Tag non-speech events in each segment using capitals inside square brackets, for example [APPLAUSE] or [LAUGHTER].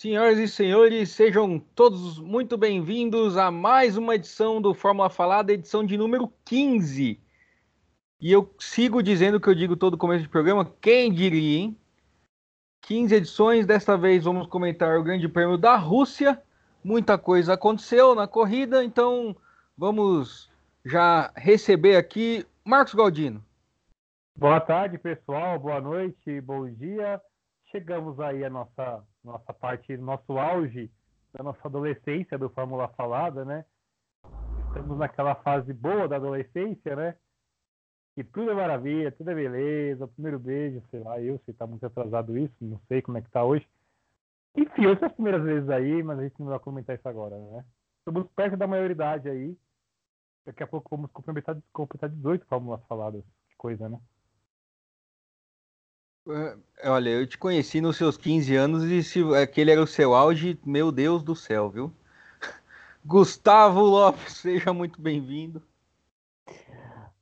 Senhoras e senhores, sejam todos muito bem-vindos a mais uma edição do Fórmula Falada, edição de número 15. E eu sigo dizendo o que eu digo todo começo de programa, quem diria, hein? 15 edições, desta vez vamos comentar o Grande Prêmio da Rússia. Muita coisa aconteceu na corrida, então vamos já receber aqui Marcos Galdino. Boa tarde, pessoal. Boa noite, bom dia. Chegamos aí à nossa nossa parte, nosso auge da nossa adolescência do Fórmula Falada, né? Estamos naquela fase boa da adolescência, né? Que tudo é maravilha, tudo é beleza, primeiro beijo, sei lá, eu sei, tá muito atrasado isso, não sei como é que tá hoje. Enfim, hoje são as primeiras vezes aí, mas a gente não vai comentar isso agora, né? Estamos perto da maioridade aí. Daqui a pouco vamos completar, completar 18 fórmulas faladas. Que coisa, né? É, olha, eu te conheci nos seus 15 anos e se aquele era o seu auge, meu Deus do céu, viu? [LAUGHS] Gustavo Lopes, seja muito bem-vindo.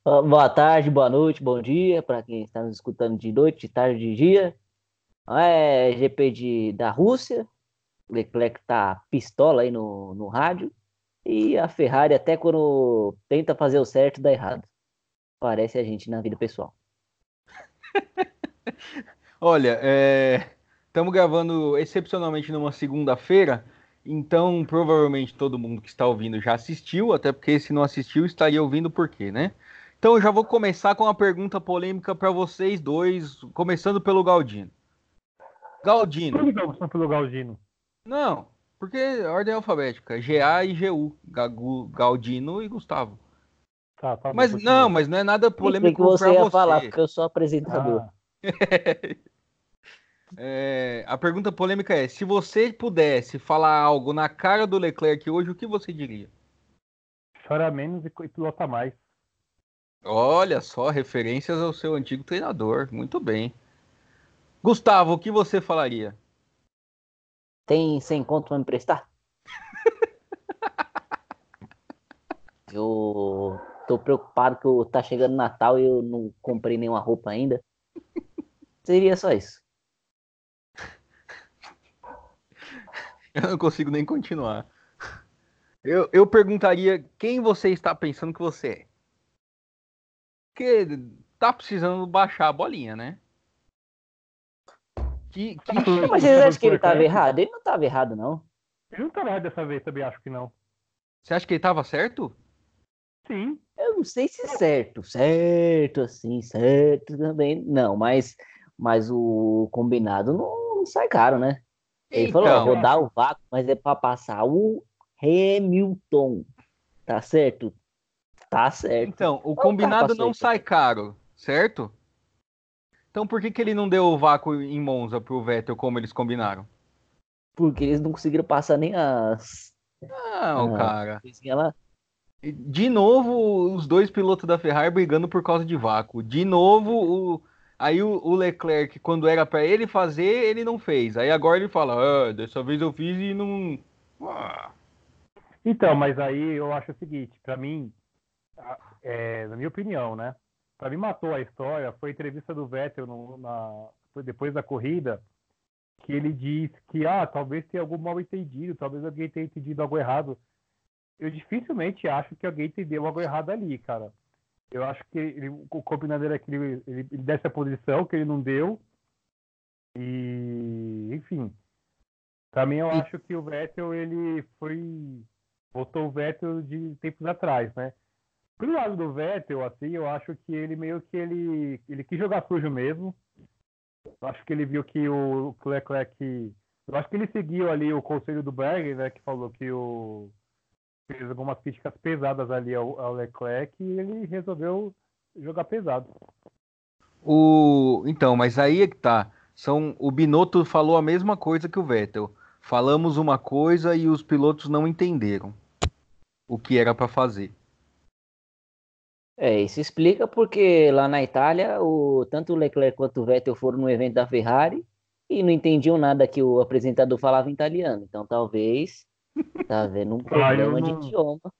Boa tarde, boa noite, bom dia para quem está nos escutando de noite, de tarde, de dia. É GP de, da Rússia, Leclerc tá pistola aí no, no rádio. E a Ferrari, até quando tenta fazer o certo, dá errado. Parece a gente na vida pessoal. [LAUGHS] [LAUGHS] Olha, estamos é... gravando excepcionalmente numa segunda-feira, então provavelmente todo mundo que está ouvindo já assistiu, até porque se não assistiu estaria ouvindo por quê, né? Então eu já vou começar com uma pergunta polêmica para vocês dois, começando pelo Galdino. Galdino. Por que começando pelo Galdino? Não, porque ordem alfabética, GA e GU, Galdino e Gustavo. Tá, tá mas não, mas não é nada polêmico que você ia você. falar, porque eu sou apresentador. Ah. [LAUGHS] é, a pergunta polêmica é: se você pudesse falar algo na cara do Leclerc hoje, o que você diria? Chora menos e pilota mais. Olha só, referências ao seu antigo treinador. Muito bem. Gustavo, o que você falaria? Tem 100 conto pra me emprestar? [LAUGHS] eu tô preocupado que tá chegando Natal e eu não comprei nenhuma roupa ainda. Seria só isso. [LAUGHS] Eu não consigo nem continuar. Eu, eu perguntaria quem você está pensando que você é. Porque tá precisando baixar a bolinha, né? Que, que... Mas vocês acham que ele estava errado? Ele não estava errado, não. Ele não estava errado dessa vez, também acho que não. Você acha que ele estava certo? Sim. Eu não sei se certo, certo, assim, certo também. Não, mas mas o combinado não, não sai caro, né? Ele então, falou, ó, vou dar o vácuo, mas é para passar o Hamilton. Tá certo? Tá certo. Então, o combinado não sai caro, certo? Então por que, que ele não deu o vácuo em Monza pro Vettel como eles combinaram? Porque eles não conseguiram passar nem as. Não, ah, cara. Ela... De novo, os dois pilotos da Ferrari brigando por causa de vácuo. De novo, o Aí o, o Leclerc, quando era para ele fazer, ele não fez. Aí agora ele fala, ah, dessa vez eu fiz e não. Ah. Então, mas aí eu acho o seguinte, para mim, é, na minha opinião, né? Para mim matou a história foi a entrevista do Vettel no, na, depois da corrida, que ele disse que ah, talvez tenha algum mal entendido, talvez alguém tenha entendido algo errado. Eu dificilmente acho que alguém entendeu algo errado ali, cara. Eu acho que ele, o combinado era que ele, ele, ele desse a posição, que ele não deu. E, enfim. Também eu acho que o Vettel, ele foi. Botou o Vettel de tempos atrás, né? Pro lado do Vettel, assim, eu acho que ele meio que ele, ele quis jogar sujo mesmo. Eu acho que ele viu que o Leclerc. Eu acho que ele seguiu ali o conselho do Berger, né? Que falou que o, fez algumas críticas pesadas ali ao, ao Leclerc e ele resolveu jogar pesado. O... Então, mas aí é que tá. São... O Binotto falou a mesma coisa que o Vettel. Falamos uma coisa e os pilotos não entenderam o que era para fazer. É, isso explica porque lá na Itália, o, tanto o Leclerc quanto o Vettel foram no evento da Ferrari e não entendiam nada que o apresentador falava em italiano. Então talvez Tá vendo um [LAUGHS] problema ah, não... de idioma.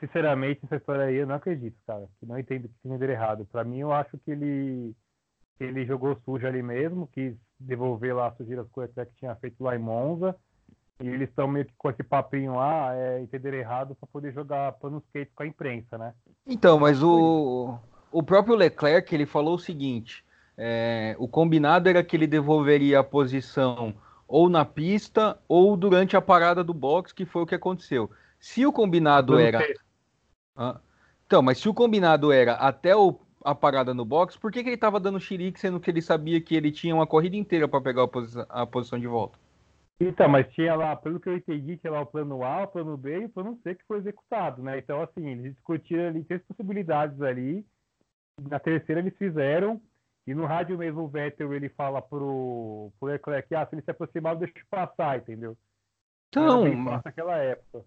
Sinceramente, essa história aí eu não acredito, cara. Que não entendo que entenderam errado. Pra mim, eu acho que ele ele jogou sujo ali mesmo, quis devolver lá as sujeiras que o Leclerc tinha feito lá em Monza. E eles estão meio que com esse papinho lá, é, entender errado para poder jogar panos quentes com a imprensa, né? Então, mas o, o próprio Leclerc ele falou o seguinte: é, o combinado era que ele devolveria a posição ou na pista ou durante a parada do box, que foi o que aconteceu. Se o combinado era. Ah, então, mas se o combinado era até o, a parada no box, por que, que ele estava dando xerique, sendo que ele sabia que ele tinha uma corrida inteira para pegar a, posi a posição de volta? Então, mas tinha lá, pelo que eu entendi, tinha lá o plano A, o plano B e o plano C que foi executado, né? Então, assim, eles discutiram ali três possibilidades ali. Na terceira eles fizeram. E no rádio mesmo o Vettel ele fala pro, pro Leclerc, ah, se ele se aproximar, deixa eu passar, entendeu? Então, naquela época.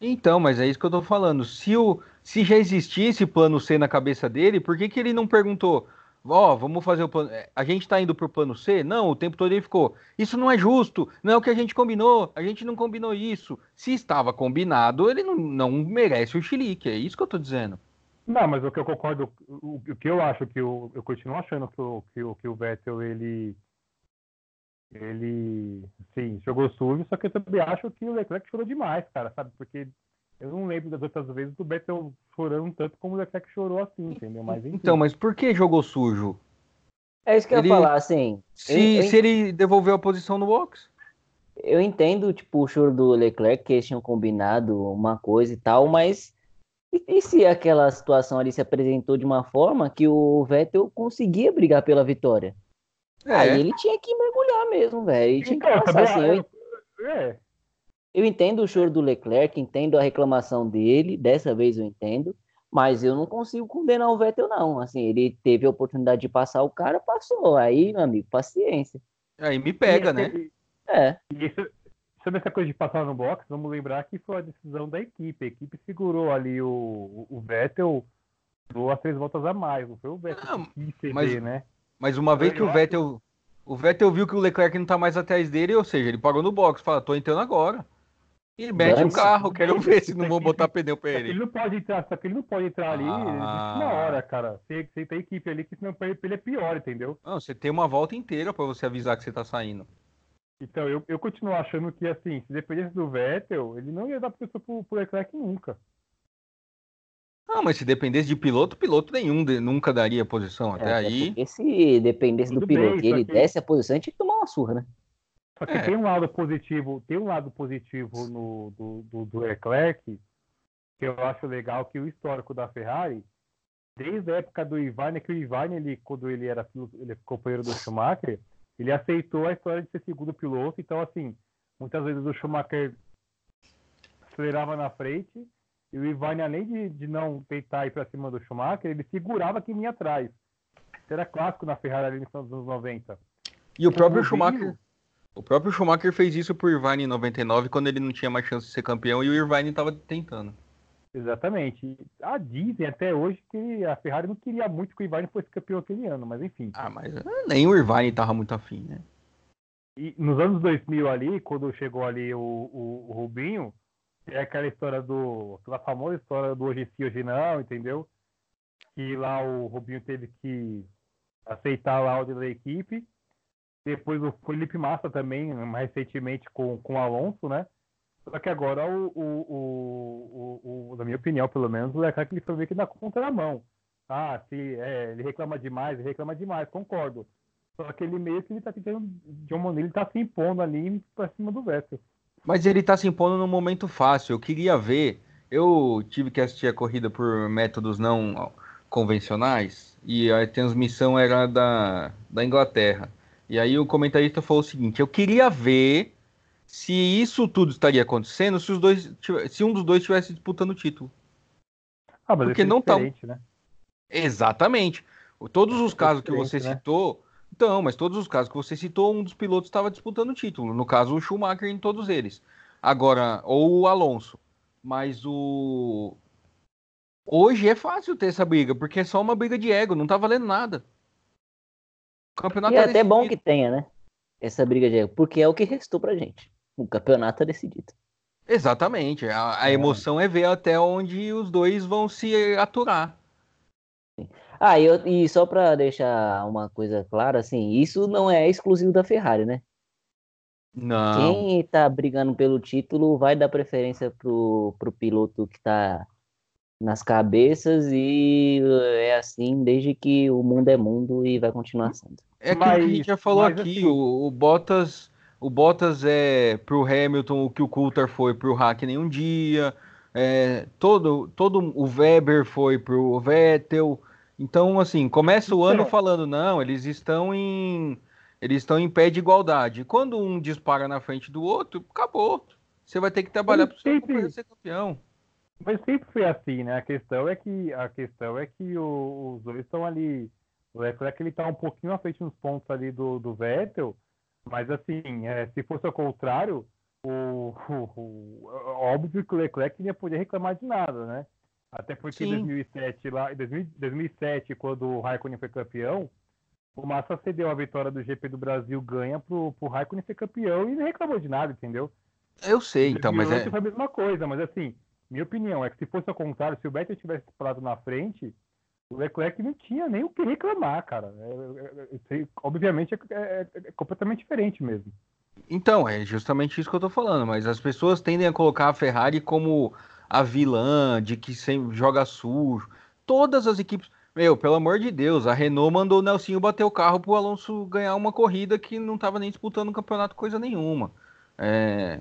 Então, mas é isso que eu tô falando. Se, o, se já existia esse plano C na cabeça dele, por que, que ele não perguntou? Ó, oh, vamos fazer o plano. É, a gente tá indo pro plano C? Não, o tempo todo ele ficou. Isso não é justo, não é o que a gente combinou, a gente não combinou isso. Se estava combinado, ele não, não merece o chilique, é isso que eu tô dizendo. Não, mas o que eu concordo, o, o que eu acho que eu, eu continuo achando que o, que, o, que o Vettel ele ele sim jogou sujo, só que eu também acho que o Leclerc chorou demais, cara, sabe? Porque eu não lembro das outras vezes do Vettel chorando tanto como o Leclerc chorou assim, entendeu? Mas, enfim. Então, mas por que jogou sujo? É isso que ele... eu ia falar, assim. Se, eu, eu... se ele devolveu a posição no box? Eu entendo, tipo, o choro do Leclerc, que eles tinham combinado uma coisa e tal, mas e, e, se aquela situação ali se apresentou de uma forma que o Vettel conseguia brigar pela vitória? É. Aí ele tinha que mergulhar mesmo, velho. Ele tinha que então, passar assim. Eu... É. Eu entendo o choro do Leclerc, entendo a reclamação dele, dessa vez eu entendo, mas eu não consigo condenar o Vettel, não. Assim, ele teve a oportunidade de passar o cara, passou. Aí, meu amigo, paciência. Aí me pega, né? É. Sobre essa coisa de passar no box, vamos lembrar que foi a decisão da equipe. A equipe segurou ali o, o Vettel duas, três voltas a mais. Não foi o Vettel não, que quis ceder, mas, né? Mas uma vez que o Vettel. O Vettel viu que o Leclerc não tá mais atrás dele, ou seja, ele parou no box, fala, tô entrando agora. E mete o carro, quero ver se não vão botar pneu pra ele. Ele não pode entrar, só que ele não pode entrar ali ah. na hora, cara. Você, você tem equipe ali que senão pra ele é pior, entendeu? Não, você tem uma volta inteira pra você avisar que você tá saindo. Então, eu, eu continuo achando que, assim, se dependesse do Vettel, ele não ia dar posição pro, pro Leclerc nunca. Não, mas se dependesse de piloto, piloto nenhum de, nunca daria posição. Até é, aí. Porque se dependesse do piloto bem, e ele que... desse a posição, a gente tinha que tomar uma surra, né? Só que é. tem um lado positivo, tem um lado positivo no, do, do, do Leclerc, que eu acho legal, que o histórico da Ferrari, desde a época do Ivan, que o Ivan, ele, quando ele era ele é companheiro do Schumacher, ele aceitou a história de ser segundo piloto, então assim, muitas vezes o Schumacher acelerava na frente, e o Ivan, além de, de não tentar ir para cima do Schumacher, ele segurava quem vinha atrás. Isso era clássico na Ferrari ali nos anos 90. E o próprio Schumacher, o próprio Schumacher fez isso por Irvine em 99, quando ele não tinha mais chance de ser campeão e o Irvine estava tentando. Exatamente. Ah, dizem até hoje que a Ferrari não queria muito que o Irvine fosse campeão aquele ano, mas enfim. Ah, mas eh, nem o Irvine estava muito afim, né? E nos anos 2000 ali, quando chegou ali o, o, o Rubinho, é aquela história do. aquela famosa história do hoje sim, hoje não, entendeu? Que lá o Rubinho teve que aceitar a ordem da equipe depois o Felipe Massa também, mais recentemente com, com o Alonso, né? Só que agora, o, o, o, o, na minha opinião, pelo menos, o Leclerc ele foi meio que na contramão. Ah, se é, ele reclama demais, ele reclama demais, concordo. Só que ele meio que ele tá tentando, de uma maneira, ele tá se impondo ali pra cima do Vettel. Mas ele tá se impondo num momento fácil. Eu queria ver. Eu tive que assistir a corrida por métodos não convencionais e a transmissão era da, da Inglaterra. E aí o comentarista falou o seguinte: eu queria ver se isso tudo estaria acontecendo se os dois se um dos dois estivesse disputando o título. Ah, mas Porque é não tá. Né? Exatamente. Todos os é casos que você né? citou. Então, mas todos os casos que você citou, um dos pilotos estava disputando o título. No caso, o Schumacher em todos eles. Agora, ou o Alonso. Mas o. Hoje é fácil ter essa briga, porque é só uma briga de ego, não tá valendo nada. O campeonato e é tá até decidido. bom que tenha, né? Essa briga de ego, porque é o que restou pra gente. O campeonato é decidido. Exatamente. A, a é. emoção é ver até onde os dois vão se aturar. Ah, e, eu- e só para deixar uma coisa clara, assim, isso não é exclusivo da Ferrari, né? Não. Quem tá brigando pelo título vai dar preferência pro, pro piloto que tá nas cabeças e é assim desde que o mundo é mundo e vai continuar sendo. É que a gente Mas- já falou mas aqui, assim- o, o Bottas, o Bottas é pro Hamilton o que o Coulter foi pro Hackney um dia, é, todo, todo o Weber foi pro Vettel. Então, assim, começa o ano Então- falando, não, eles estão em eles estão em pé de igualdade. Quando um dispara na frente do outro, acabou. Você vai ter que trabalhar para sempre- ser campeão. Mas sempre foi assim, né? A questão é que a questão é que o- os dois estão ali. O Leclerc ele tá um pouquinho à frente nos pontos ali do, do Vettel, mas assim, é, se fosse ao contrário, o, [LAUGHS] o- o- óbvio que o Leclerc não ia poder reclamar de nada, né? Até porque em Sim. 2007 lá, em 2000 2007 quando o Raikkonen foi campeão, o Massa cedeu a vitória do GP do Brasil ganha pro, pro Raikkonen ser campeão e não reclamou de nada, entendeu? Eu sei, então, mas 2008 é. foi a mesma coisa, mas assim, minha opinião é que se fosse ao contrário, se o Vettel tivesse parado na frente, o Leclerc não tinha nem o que reclamar, cara. É, é, é, obviamente é, é- é completamente diferente mesmo. Então, é justamente isso que eu tô falando, mas as pessoas tendem a colocar a Ferrari como a vilã, de que sempre joga sujo. Todas as equipes. Meu, pelo amor de Deus, a Renault mandou o Nelsinho bater o carro pro Alonso ganhar uma corrida que não tava nem disputando o campeonato coisa nenhuma. É,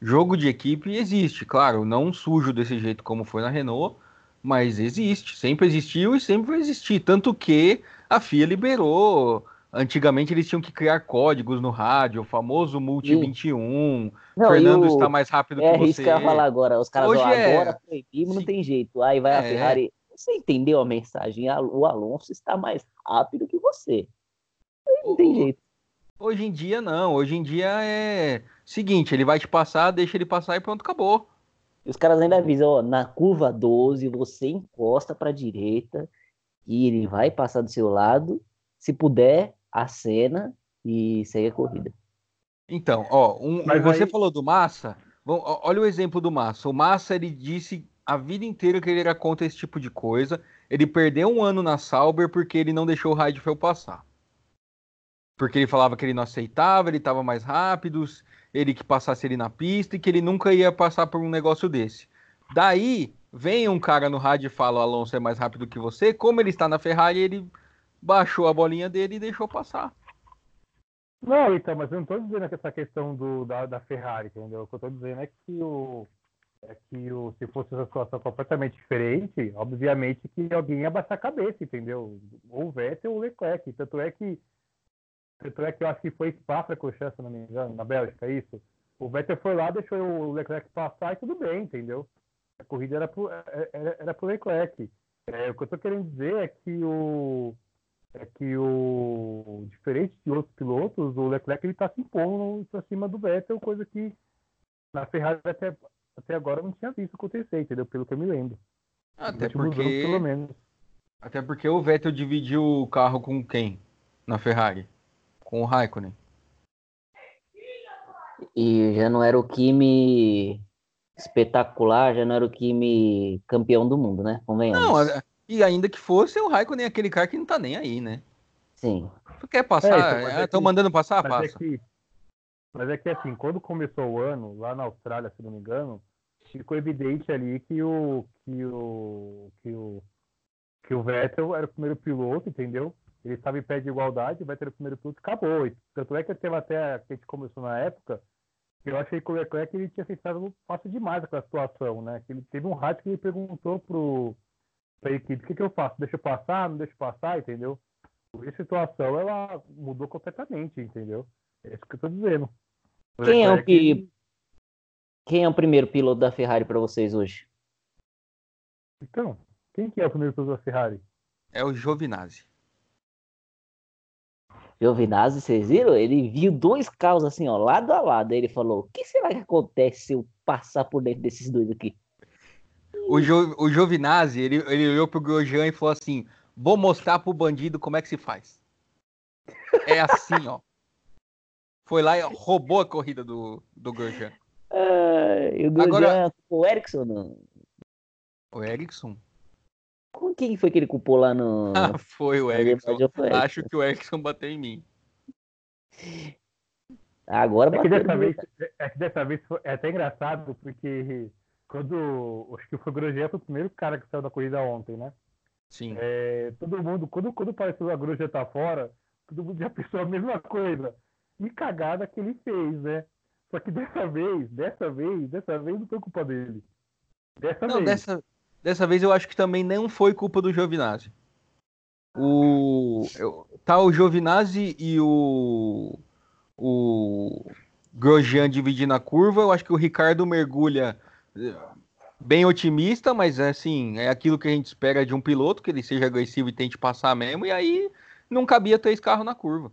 Jogo de equipe existe, claro, não sujo desse jeito como foi na Renault, mas existe, sempre existiu e sempre vai existir. Tanto que a FIA liberou. Antigamente eles tinham que criar códigos no rádio, o famoso Multi Sim. 21. Não, Fernando o- está mais rápido É que isso você. que eu ia falar agora. Os caras, Hoje é- agora proibimos, não tem jeito. Aí vai a É. Ferrari. Você entendeu a mensagem? A- O Alonso está mais rápido que você. Não tem jeito. Hoje em dia não, hoje em dia é seguinte, ele vai te passar, deixa ele passar e pronto, acabou. E os caras ainda avisam, ó, na curva 12 você encosta para direita e ele vai passar do seu lado. Se puder, acena e segue a corrida. Então, ó, um- Mas você aí- falou do Massa, ó, olha o exemplo do Massa. O Massa ele disse a vida inteira que ele era contra esse tipo de coisa. Ele perdeu um ano na Sauber porque ele não deixou o Heidfeld passar. Porque ele falava que ele não aceitava, ele estava mais rápido, ele que passasse ele na pista e que ele nunca ia passar por um negócio desse. Daí, vem um cara no rádio e fala: o Alonso é mais rápido que você. Como ele está na Ferrari, ele baixou a bolinha dele e deixou passar. Não, então, mas eu não estou dizendo que essa questão do, da, da Ferrari, entendeu? O que eu estou dizendo é que o. É que o, se fosse uma situação completamente diferente, obviamente que alguém ia baixar a cabeça, entendeu? Ou o Vettel ou o Leclerc. Tanto é que. Tanto é que eu acho que foi Spa-Francorchamps, se não me engano, na Bélgica, é isso. O Vettel foi lá, deixou o Leclerc passar e tudo bem, entendeu? A corrida era pro, era, era pro Leclerc. É, o que eu estou querendo dizer é que o é que o diferente de outros pilotos, o Leclerc ele está se impondo para cima do Vettel, coisa que na Ferrari até, até agora eu não tinha visto acontecer, entendeu? Pelo que eu me lembro. Até últimos anos, porque, pelo menos. até porque o Vettel dividiu o carro com quem na Ferrari? Com o Raikkonen. E já não era o Kimi espetacular, já não era o Kimi campeão do mundo, né? Convenhamos. Não, a- e ainda que fosse, o Raikkonen é aquele cara que não tá nem aí, né? Sim. Tu quer passar? É, então, é Estão que- mandando passar? Mas é, Passa. que, mas é que assim, quando começou o ano, lá na Austrália, se não me engano, ficou evidente ali que o que o que o que o Vettel era o primeiro piloto, entendeu? Ele estava em pé de igualdade, Vettel era o primeiro piloto, acabou. E tanto é que teve até que a gente começou na época, eu achei que o Leclerc ele tinha aceitado fácil demais aquela situação, né? Que ele teve um rádio que ele perguntou pro pra equipe, o que, que eu faço? Deixa eu passar? Não deixa eu passar, entendeu? Essa situação ela mudou completamente, entendeu? É isso que eu tô dizendo. Quem é o que- ele- Quem é o primeiro piloto da Ferrari para vocês hoje? Então, quem que é o primeiro piloto da Ferrari? É o Giovinazzi. Giovinazzi, vocês viram? Ele viu dois carros assim, ó, lado a lado. Aí ele falou: O que será que acontece se eu passar por dentro desses dois aqui? O, jo, o Giovinazzi, ele, ele olhou pro Grosjean e falou assim: vou mostrar pro bandido como é que se faz. É assim, ó. Foi lá e roubou a corrida do, do Grosjean. Ah, e o Grosjean Agora- com o Ericsson, não. O Ericsson? Com quem foi que ele culpou lá no. Ah, [LAUGHS] foi o Erickson. Foi Acho que o Erickson bateu em mim. Agora É que bateu dessa vez, é que dessa vez foi- é até engraçado, porque quando. Acho que foi o Grosjean foi o primeiro cara que saiu da corrida ontem, né? Sim. É, todo mundo, quando, quando pareceu a Grosjean tá fora, todo mundo já [LAUGHS] pensou a mesma coisa. E cagada que ele fez, né? Só que dessa vez, dessa vez, dessa vez não foi culpa dele. Dessa Não, vez. dessa, dessa vez eu acho que também não foi culpa do Giovinazzi. O, eu- tá o Giovinazzi e o, o Grosjean dividindo a curva. Eu acho que o Ricardo mergulha eh, bem otimista, mas assim, é aquilo que a gente espera de um piloto, que ele seja agressivo e tente passar mesmo, e aí não cabia três carros na curva.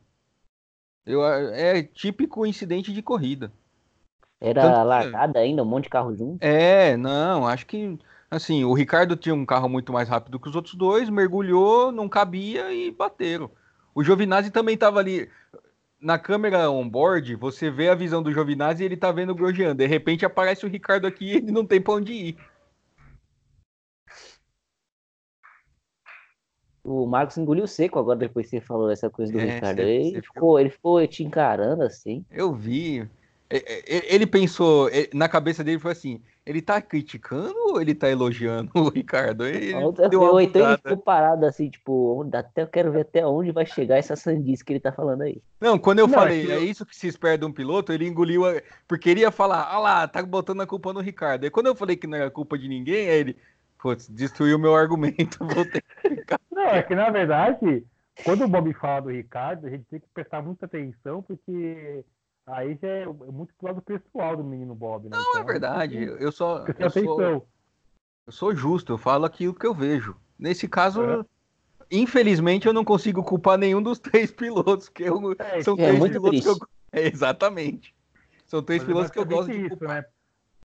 Eu, é típico incidente de corrida. Era Tanto largada ainda, um monte de carro junto. É, não, acho que assim, o Ricardo tinha um carro muito mais rápido que os outros dois, mergulhou, não cabia e bateram. O Giovinazzi também estava ali na câmera on-board, você vê a visão do Giovinazzi e ele tá vendo o Grosjean. De repente aparece o Ricardo aqui e ele não tem pra onde ir. O Marcos engoliu seco agora depois que você falou essa coisa do É, Ricardo. ele, você ficou, ele ficou te encarando assim. Eu vi. É, é, Ele pensou, é, na cabeça dele foi assim: ele tá criticando ou ele tá elogiando o Ricardo? Ele deu uma Ou então ele ficou parado assim, tipo, até eu quero ver até onde vai chegar essa sandice que ele tá falando aí. Não, quando eu Não, é falei, que é isso que se espera de um piloto, ele engoliu, a... porque ele ia falar, ah lá, tá botando a culpa no Ricardo. Aí quando eu falei que não era culpa de ninguém, aí ele, putz, destruiu meu argumento, [LAUGHS] vou ter que ficar. Não, é que na verdade, quando o Bob fala do Ricardo, a gente tem que prestar muita atenção, porque aí já é muito pro lado pessoal do menino Bob, né? Não, é verdade, eu só, Prestar eu sou, eu sou justo, eu falo aquilo que eu vejo. Nesse caso, É. infelizmente, eu não consigo culpar nenhum dos [LAUGHS] três pilotos, que eu, É, são é três pilotos que eu... triste. É, exatamente. São três Mas é pilotos que eu gosto de isso, culpar. né?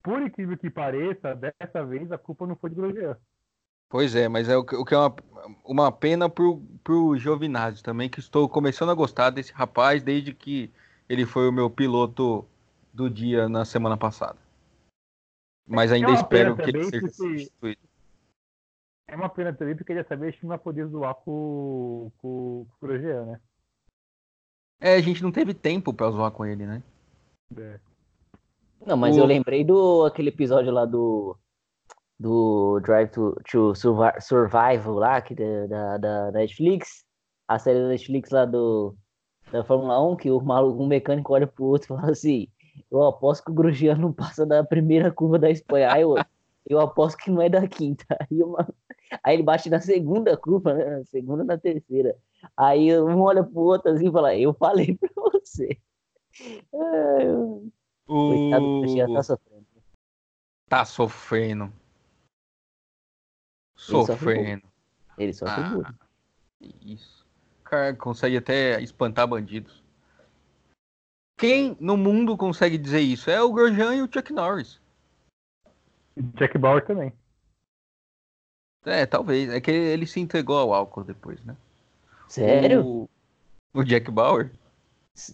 Por incrível que pareça, dessa vez a culpa não foi de Grosjean. Pois é, mas é o que, o que é uma, uma pena pro, pro Giovinazzi também, que estou começando a gostar desse rapaz desde que ele foi o meu piloto do dia na semana passada. Mas ainda uma espero que ele seja substituído. É uma pena também, porque dessa vez a gente não vai poder zoar com, com, com o Grosjean, né? É, a gente não teve tempo pra zoar com ele, né? É. Não, mas O- eu lembrei do aquele episódio lá do do Drive to, to Survi- Survival lá, que da, da, da Netflix, a série da Netflix lá do da Fórmula 1, que o maluco, um mecânico olha pro outro e fala assim, eu aposto que o Grosjean não passa da primeira curva da Espanha. Aí eu, eu aposto que não é da quinta. [LAUGHS] Aí, uma- aí ele bate na segunda curva, né? Na segunda na terceira. Aí um olha pro outro assim e fala, eu falei pra você. Eu- Coitado do Grosjean tá O... sofrendo. Tá sofrendo. Sofrendo. Ele só Ah. Isso. Cara consegue até espantar bandidos. Quem no mundo consegue dizer isso? É o Grosjean e o Chuck Norris. Jack Bauer também. É, talvez. É que ele se entregou ao álcool depois, né? Sério? O, o Jack Bauer?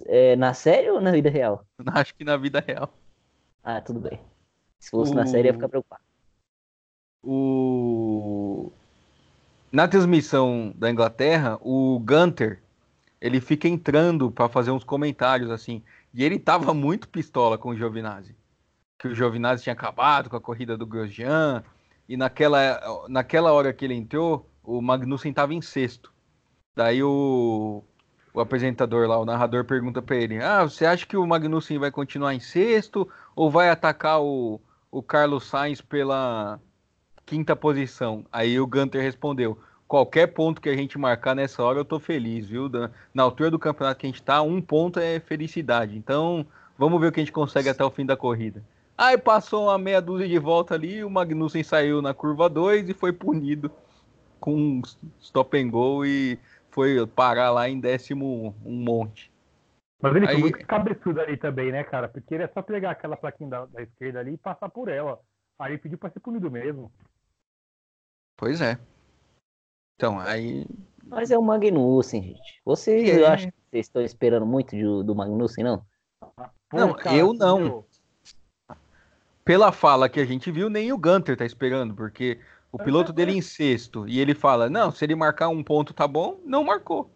É, na série ou na vida real? [LAUGHS] Acho que na vida real. Ah, tudo bem. Se fosse O- na série, ia ficar preocupado. O... Na transmissão da Inglaterra, o Gunter, ele fica entrando para fazer uns comentários assim. E ele tava muito pistola com o Giovinazzi. Que o Giovinazzi tinha acabado com a corrida do Grosjean. E naquela, naquela hora que ele entrou, o Magnussen tava em sexto. Daí o, o apresentador lá, o narrador, pergunta para ele: Ah, você acha que o Magnussen vai continuar em sexto ou vai atacar o, o Carlos Sainz pela quinta posição? Aí o Gunter respondeu: Qualquer ponto que a gente marcar nessa hora, eu tô feliz, viu? Na altura do campeonato que a gente tá, um ponto é felicidade. Então, vamos ver o que a gente consegue até o fim da corrida. Aí passou uma meia dúzia de volta ali, o Magnussen saiu na curva 2 e foi punido com um stop and go e foi parar lá em décimo um monte. Mas ele Aí- foi muito cabeçudo ali também, né, cara? Porque ele é só pegar aquela plaquinha da, da esquerda ali e passar por ela. Aí ele pediu pra ser punido mesmo. Pois é. Então, aí. Mas é o Magnussen, gente. Vocês, É. eu acho que vocês estão esperando muito de- do Magnussen, não? Pô, Não, eu não. meu, Pela fala que a gente viu, nem o Gunter tá esperando, porque o piloto dele em sexto, e ele fala, não, se ele marcar um ponto tá bom, não marcou.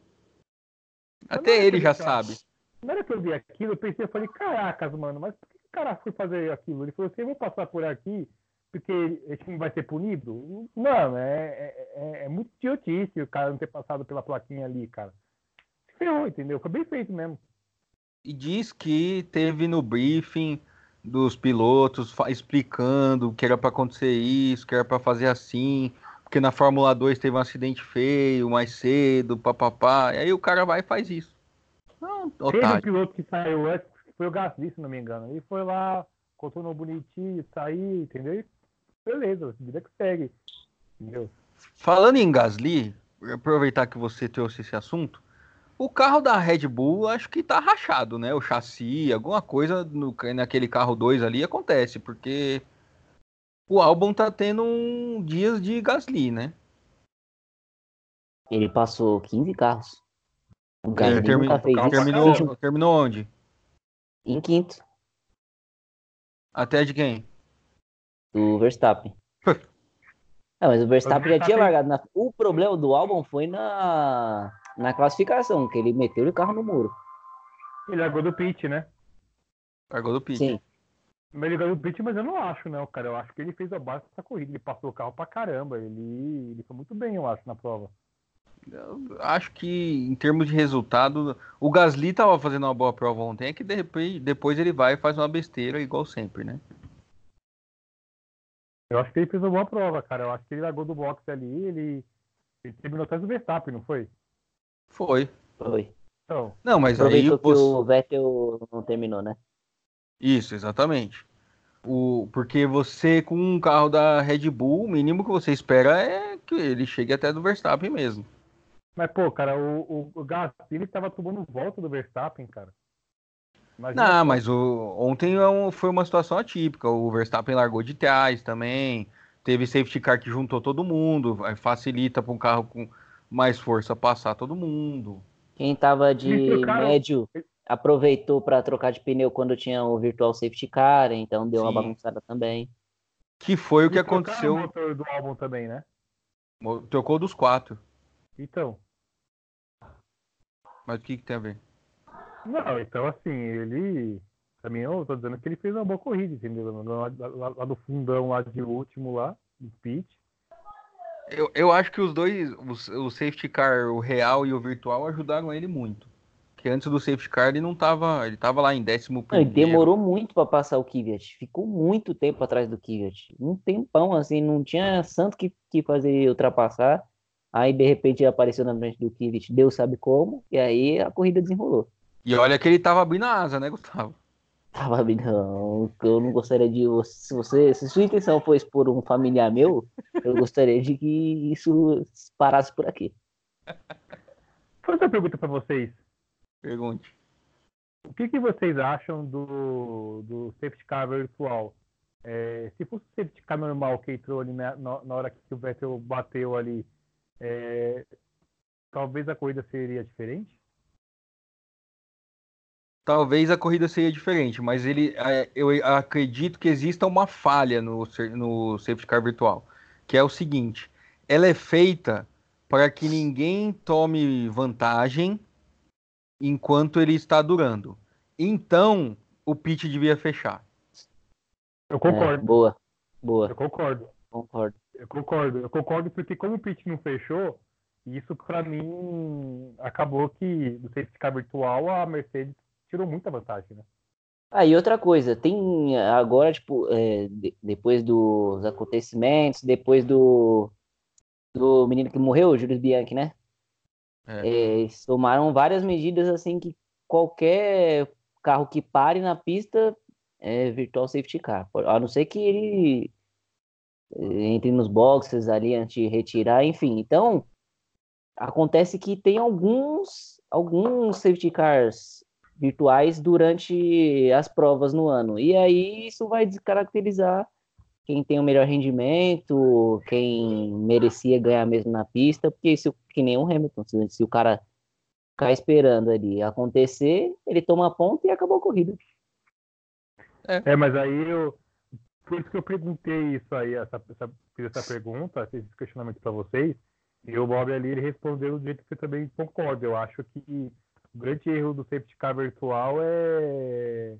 Até ele já sabe. Na hora que eu vi aquilo, eu pensei, eu falei, caracas, mano, mas por que o cara foi fazer aquilo? Ele falou assim, eu vou passar por aqui porque esse time vai ser punido? Não, é, é, é, é muito idiotice o cara não ter passado pela plaquinha ali, cara. Ferrou, entendeu? Foi bem feito mesmo. E diz que teve no briefing dos pilotos explicando que era para acontecer isso, que era para fazer assim, porque na Fórmula 2 teve um acidente feio mais cedo, papapá, e aí o cara vai e faz isso. Não, teve um piloto que saiu antes, foi o Gasly, se não me engano. Ele foi lá, contornou bonitinho, saiu, entendeu? E beleza, vida que segue. Entendeu? Falando em Gasly, aproveitar que você trouxe esse assunto, o carro da Red Bull acho que tá rachado, né? O chassi, alguma coisa no, naquele carro 2 ali acontece, porque o Albon tá tendo um dias de Gasly, né? Ele passou 15 carros. O Gasly termi nunca fez terminou, terminou onde? Em quinto. Até de quem? Do Verstappen. Não, [LAUGHS] mas o Verstappen já tinha largado. Na... O problema do Albon foi na na classificação, que ele meteu o carro no muro. Ele largou do pit, né? Largou do pit. Sim. Mas ele largou do pit, mas eu não acho, não, cara. Eu acho que ele fez a base dessa corrida. Ele passou o carro pra caramba. Ele, ele foi muito bem, eu acho, na prova. Eu acho que em termos de resultado, o Gasly tava fazendo uma boa prova ontem, é que depois, depois ele vai e faz uma besteira igual sempre, né? Eu acho que ele fez uma boa prova, cara. Eu acho que ele largou do box ali, ele, ele terminou atrás do Verstappen, não foi? Foi. Foi. Então, não, mas aí que o Vettel não terminou, né? Isso, exatamente. O, porque você, com um carro da Red Bull, o mínimo que você espera é que ele chegue até do Verstappen mesmo. Mas, pô, cara, o, o, o Gasly tava tomando volta do Verstappen, cara. Imagina não, mas o, ontem é foi uma situação atípica. O Verstappen largou de trás também. Teve safety car que juntou todo mundo. Facilita para um carro com mais força passar todo mundo. Quem tava de médio aproveitou para trocar de pneu quando tinha o virtual safety car, então deu Sim. uma bagunçada também. Que foi o que aconteceu. O motor do álbum também, né? Trocou dos quatro. Então. Mas o que, que tem a ver? Não, então assim, ele. Também eu tô dizendo que ele fez uma boa corrida, entendeu? Lá, lá, lá do fundão lá de último lá, no pit. Eu, eu acho que os dois, o, o safety car, o real e o virtual, ajudaram ele muito. Porque antes do safety car ele não tava. Ele tava lá em décimo primeiro. Ele demorou muito para passar o Kvyat. Ficou muito tempo atrás do Kvyat. Um tempão, assim, não tinha santo que, que fazer ultrapassar. Aí de repente apareceu na frente do Kvyat, Deus sabe como, e aí a corrida desenrolou. E olha que ele tava abrindo a asa, né, Gustavo? Tava não, eu não gostaria de. Se você, se sua intenção for expor um familiar meu, eu gostaria de que isso parasse por aqui. Vou fazer uma pergunta para vocês. Pergunte. O que, que vocês acham do, do safety car virtual? É, se fosse o safety car normal que entrou ali na, na hora que o Vettel bateu ali, é, talvez a corrida seria diferente? Talvez a corrida seria diferente, mas ele, é, eu acredito que exista uma falha no, no safety car virtual, que é o seguinte: ela é feita para que ninguém tome vantagem enquanto ele está durando. Então, o pit devia fechar. Eu concordo. É, boa, boa. Eu concordo. Concordo. Eu concordo. Eu concordo porque como o pit não fechou, isso para mim acabou que do safety car virtual a Mercedes tirou muita vantagem, né? Ah, e outra coisa, tem agora, tipo, é, de, depois dos acontecimentos, depois do, do menino que morreu, o Júlio Bianchi, né? É. É, tomaram várias medidas, assim, que qualquer carro que pare na pista é virtual safety car. A não ser que ele é, entre nos boxes ali antes de retirar, enfim. Então, acontece que tem alguns alguns safety cars virtuais durante as provas no ano. E aí isso vai descaracterizar quem tem o melhor rendimento, quem merecia ganhar mesmo na pista, porque isso que nem o Hamilton, se, se o cara ficar esperando ali acontecer, ele toma ponto e acabou a corrida. É, é mas aí eu, por isso que eu perguntei isso aí, essa, essa, fiz essa pergunta, fiz esse questionamento para vocês, e o Bob ali ele respondeu do jeito que eu também concordo. Eu acho que o grande erro do safety car virtual é,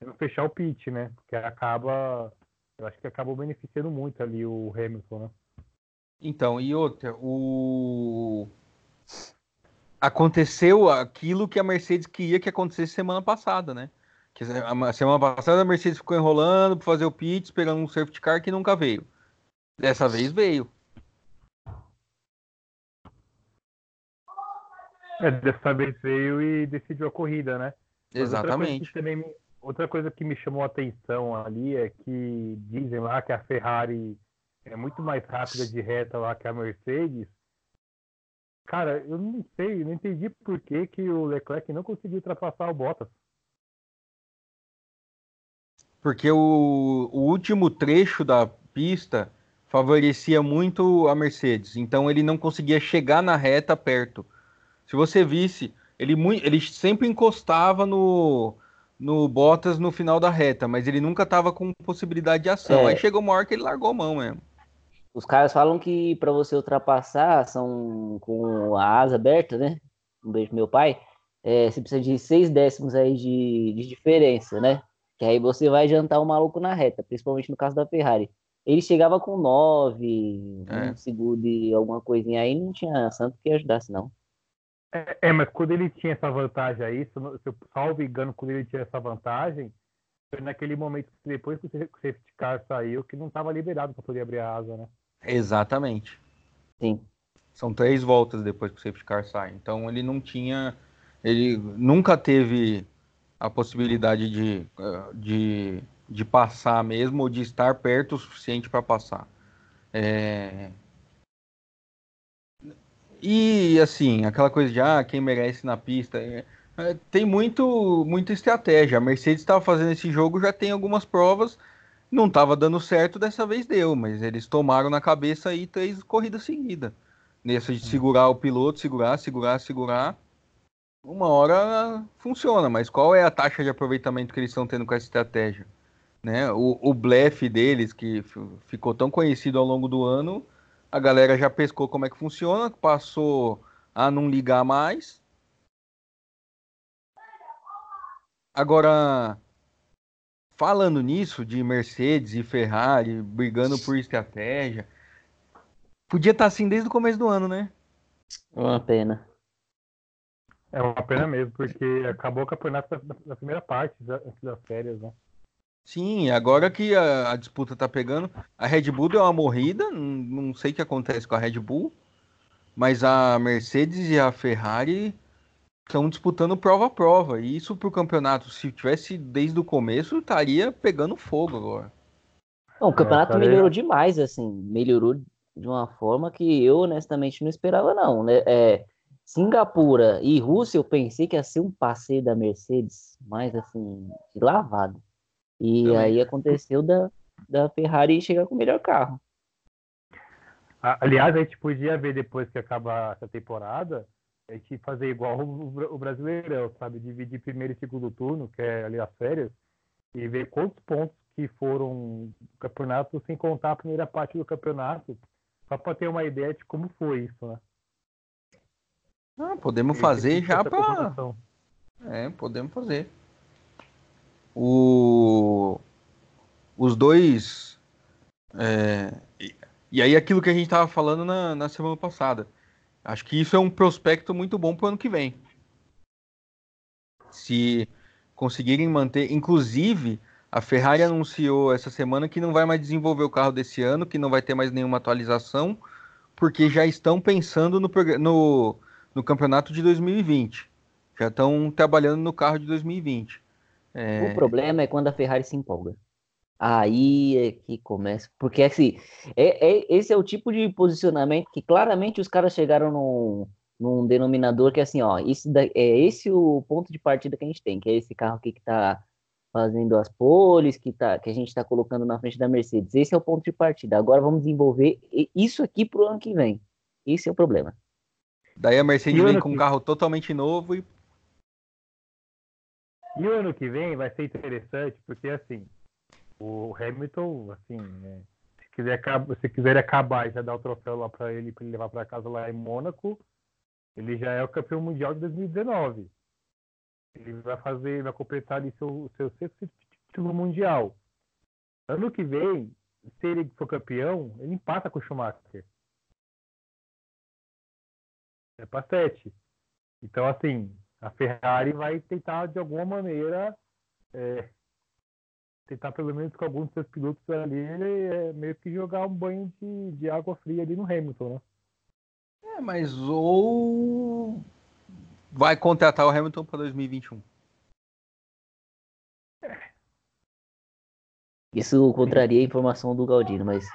é não fechar o pitch, né? Porque acaba, eu acho que acabou beneficiando muito ali o Hamilton, né? Então, e outra, o aconteceu aquilo que a Mercedes queria que acontecesse semana passada, né? Que a semana passada a Mercedes ficou enrolando para fazer o pit, esperando um safety car que nunca veio. Dessa vez veio. É, dessa vez veio e decidiu a corrida, né? Mas Exatamente. Outra coisa, também, outra coisa que me chamou a atenção ali é que dizem lá que a Ferrari é muito mais rápida de reta lá que a Mercedes. Cara, eu não sei, não entendi por que, que o Leclerc não conseguiu ultrapassar o Bottas. Porque o, o último trecho da pista favorecia muito a Mercedes, então ele não conseguia chegar na reta perto. Se você visse, ele, ele sempre encostava no, no Bottas no final da reta, mas ele nunca estava com possibilidade de ação. É. Aí chegou uma hora que ele largou a mão mesmo. Os caras falam que para você ultrapassar são com a asa aberta, né? Um beijo pro meu pai. É, você precisa de seis décimos aí de, de diferença, né? Que aí você vai jantar o maluco na reta, principalmente no caso da Ferrari. Ele chegava com nove, é. um segundo e alguma coisinha aí, não tinha santo que ajudasse, não. É, é, mas quando ele tinha essa vantagem aí, se eu salvo engano, quando ele tinha essa vantagem, foi naquele momento que depois que o safety car saiu, que não estava liberado para poder abrir a asa, né? Exatamente. Sim. São três voltas depois que o safety car sai. Então ele não tinha. Ele nunca teve a possibilidade de, de, de passar mesmo ou de estar perto o suficiente para passar. É, e assim, aquela coisa de ah, quem merece na pista. É, é, tem muito, muita estratégia. A Mercedes estava fazendo esse jogo já tem algumas provas. Não estava dando certo, dessa vez deu, mas eles tomaram na cabeça aí três corridas seguidas. Nessa de segurar o piloto, segurar, segurar, segurar. Uma hora funciona, mas qual é a taxa de aproveitamento que eles estão tendo com essa estratégia? Né? O, o blefe deles, que ficou tão conhecido ao longo do ano, a galera já pescou como é que funciona, passou a não ligar mais. Agora, falando nisso, de Mercedes e Ferrari brigando por estratégia, podia estar tá assim desde o começo do ano, né? Uma pena. É uma pena mesmo, porque acabou o campeonato da primeira parte, antes das férias, né? Sim, agora que a, a, disputa tá pegando, a Red Bull deu uma morrida, não, não sei o que acontece com a Red Bull, mas a Mercedes e a Ferrari estão disputando prova a prova. E isso pro campeonato, se tivesse desde o começo, estaria pegando fogo agora. Não, o campeonato é, melhorou demais, assim, melhorou de uma forma que eu honestamente não esperava, não. Né? É, Singapura e Rússia, eu pensei que ia ser um passeio da Mercedes, mais assim, de lavado. E Também. aí aconteceu da, da Ferrari chegar com o melhor carro. Aliás, a gente podia ver depois que acabar essa temporada, a gente fazer igual o, o Brasileirão, sabe? Dividir primeiro e segundo turno, que é ali as férias, e ver quantos pontos que foram campeonato sem contar a primeira parte do campeonato, só para ter uma ideia de como foi isso, né? Ah, podemos fazer já para. É, podemos fazer o, os dois. É, e aí aquilo que a gente estava falando na, na semana passada. Acho que isso é um prospecto muito bom para o ano que vem. Se conseguirem manter. Inclusive, a Ferrari anunciou essa semana que não vai mais desenvolver o carro desse ano, que não vai ter mais nenhuma atualização, porque já estão pensando no, no, no campeonato de 2020. Já estão trabalhando no carro de 2020. É... O problema é quando a Ferrari se empolga. Aí é que começa. Porque assim, é, é, esse é o tipo de posicionamento que claramente os caras chegaram num, num denominador que é assim, ó, esse da, é esse o ponto de partida que a gente tem, que é esse carro aqui que tá fazendo as poles, que, tá, que a gente está colocando na frente da Mercedes. Esse é o ponto de partida. Agora vamos desenvolver isso aqui para o ano que vem. Esse é o problema. Daí a Mercedes vem com um carro totalmente novo e e o ano que vem vai ser interessante, porque assim, O Hamilton, assim, né, se, quiser, se quiser acabar e já dar o troféu lá para ele, para ele levar para casa lá em Mônaco, ele já é o campeão mundial de 2019. Ele vai fazer, vai completar ali seu, seu sexto título mundial. Ano que vem, se ele for campeão, ele empata com o Schumacher. É para sete. Então, assim, a Ferrari vai tentar de alguma maneira é, tentar pelo menos com alguns dos seus pilotos ali é, meio que jogar um banho de, de água fria ali no Hamilton, né? É, mas ou vai contratar o Hamilton para 2021. Isso contraria a informação do Galdino, mas.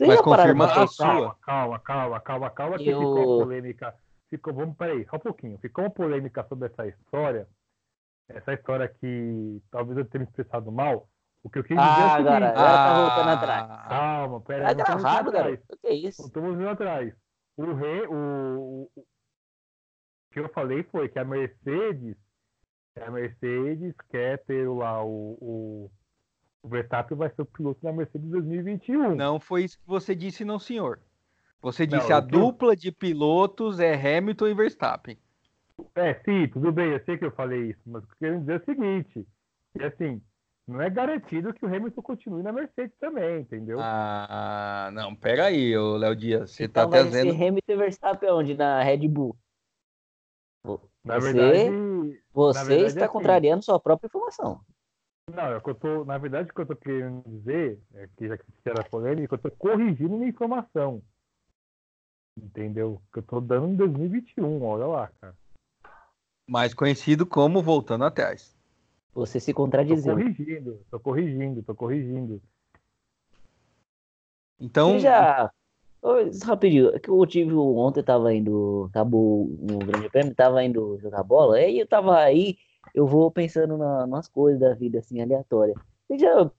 Mas confirma a sua. Calma, calma, calma, calma, que Eu... ficou polêmica. Ficou, vamos, peraí, só um pouquinho. Ficou uma polêmica sobre essa história. Essa história que talvez eu tenha me expressado mal. O que eu quis dizer ah, é o seguinte. agora, agora tá ah, voltando atrás. Calma, peraí. Tá gravado, garoto. O que é isso? Não estamos indo atrás. O, rei, o, o, que eu falei foi que a Mercedes, a Mercedes quer ter lá o, o, o Verstappen vai ser o piloto da Mercedes 2021. Não foi isso que você disse, não, senhor. Você disse não, a dupla de pilotos é Hamilton e Verstappen. É, sim, tudo bem, eu sei que eu falei isso, mas o que eu quero dizer é o seguinte, que assim, não é garantido que o Hamilton continue na Mercedes também, entendeu? Ah, não, pera aí, Léo Dias, você então tá trazendo... Hamilton e Verstappen onde? Na Red Bull? Na você, verdade, você na verdade, está é assim. contrariando sua própria informação. Não, é que eu tô, na verdade, o que eu estou querendo dizer, é que já que era polêmica, eu estou corrigindo minha informação. Entendeu? Que eu estou dando em 2021, olha lá, cara. Mais conhecido como voltando atrás. Você se contradizendo. Tô corrigindo, tô corrigindo, tô corrigindo. Então. já. Rapidinho, é que eu tive ontem, tava indo. Acabou o Grande Prêmio, tava indo jogar bola, aí eu tava aí, eu vou pensando na, nas coisas da vida, assim, aleatória. Vocês já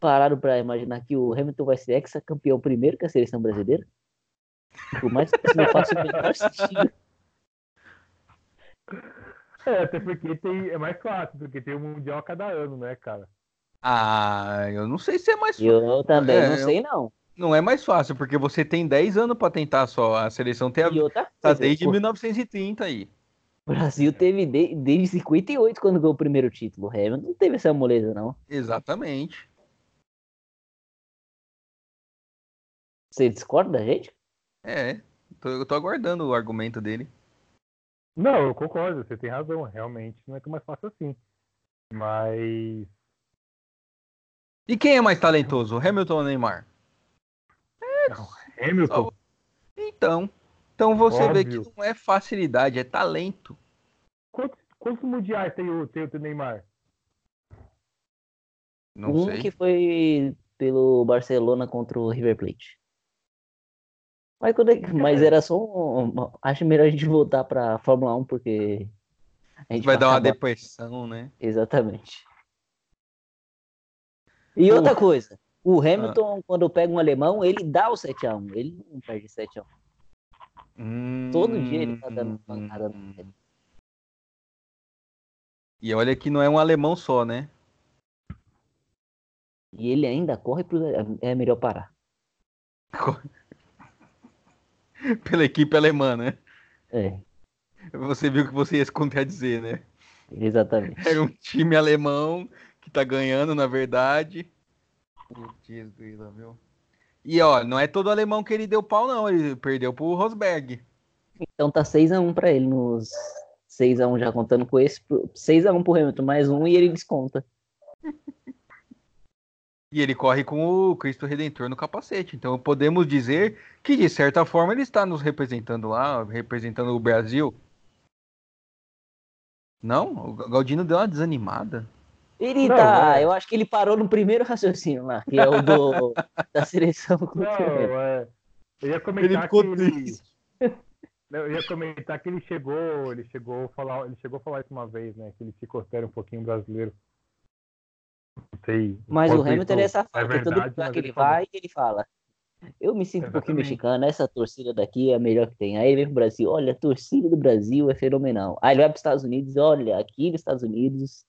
pararam pra imaginar que o Hamilton vai ser ex-campeão primeiro que a seleção brasileira? Por mais que isso não faça o menor sentido. [LAUGHS] É, até porque tem, é mais fácil, porque tem um Mundial a cada ano, né, cara? Ah, eu não sei se é mais fácil. Eu também é, não sei, não. Não é mais fácil, porque você tem 10 anos para tentar só. A seleção tem a, tá desde 1930 aí. O Brasil teve de, desde 58 quando ganhou o primeiro título. O Hamilton não teve essa moleza, não. Exatamente. Você discorda da gente? É, tô, eu tô aguardando o argumento dele. Não, eu concordo, você tem razão. Realmente não é tão mais fácil assim. Mas. E quem é mais talentoso, Hamilton ou Neymar? É, não, Hamilton. Só... Então. Então você Óbvio. vê que não é facilidade, é talento. Quantos, quantos mundiais tem o, tem o Neymar? Não um sei. que foi pelo Barcelona contra o River Plate. Mas, quando, é mas [LAUGHS] era só um, Acho melhor a gente voltar pra Fórmula 1, porque. A gente vai dar uma acabar... depressão, né? Exatamente. E outra coisa, o Hamilton, ah. quando pega um alemão, ele dá o 7x1. Ele não perde 7x1. Hum... Todo dia ele tá dando pancada no Hamilton. E olha que não é um alemão só, né? E ele ainda corre pro. É melhor parar. [LAUGHS] [LAUGHS] pela equipe alemã, né? É. Você viu que você ia se contradizer, né? Exatamente. Era um time alemão que tá ganhando, na verdade. Putz, viu? E ó, não é todo alemão que ele deu pau, não. Ele perdeu pro Rosberg. Então tá 6x1 pra ele nos 6x1 já contando com esse. 6x1 pro Hamilton, mais um e ele desconta. [LAUGHS] E ele corre com o Cristo Redentor no capacete. Então podemos dizer que, de certa forma, ele está nos representando lá, representando o Brasil. Não? O Galdino deu uma desanimada. Ele não, tá. É. Eu acho que ele parou no primeiro raciocínio lá, que é o do, [LAUGHS] da seleção. Não, é. Eu ia comentar ele ficou que triste. [LAUGHS] Ele... Eu ia comentar que ele chegou, ele chegou a falar, ele chegou a falar isso uma vez, né? Que ele se considera um pouquinho brasileiro sei. Mas o Hamilton é essa fala, é todo lugar que ele vai, ele fala. Eu me sinto Exatamente. um pouquinho mexicano, essa torcida daqui é a melhor que tem. Aí ele vem pro Brasil, olha, a torcida do Brasil é fenomenal. Aí ele vai para os Estados Unidos, olha, aqui nos Estados Unidos,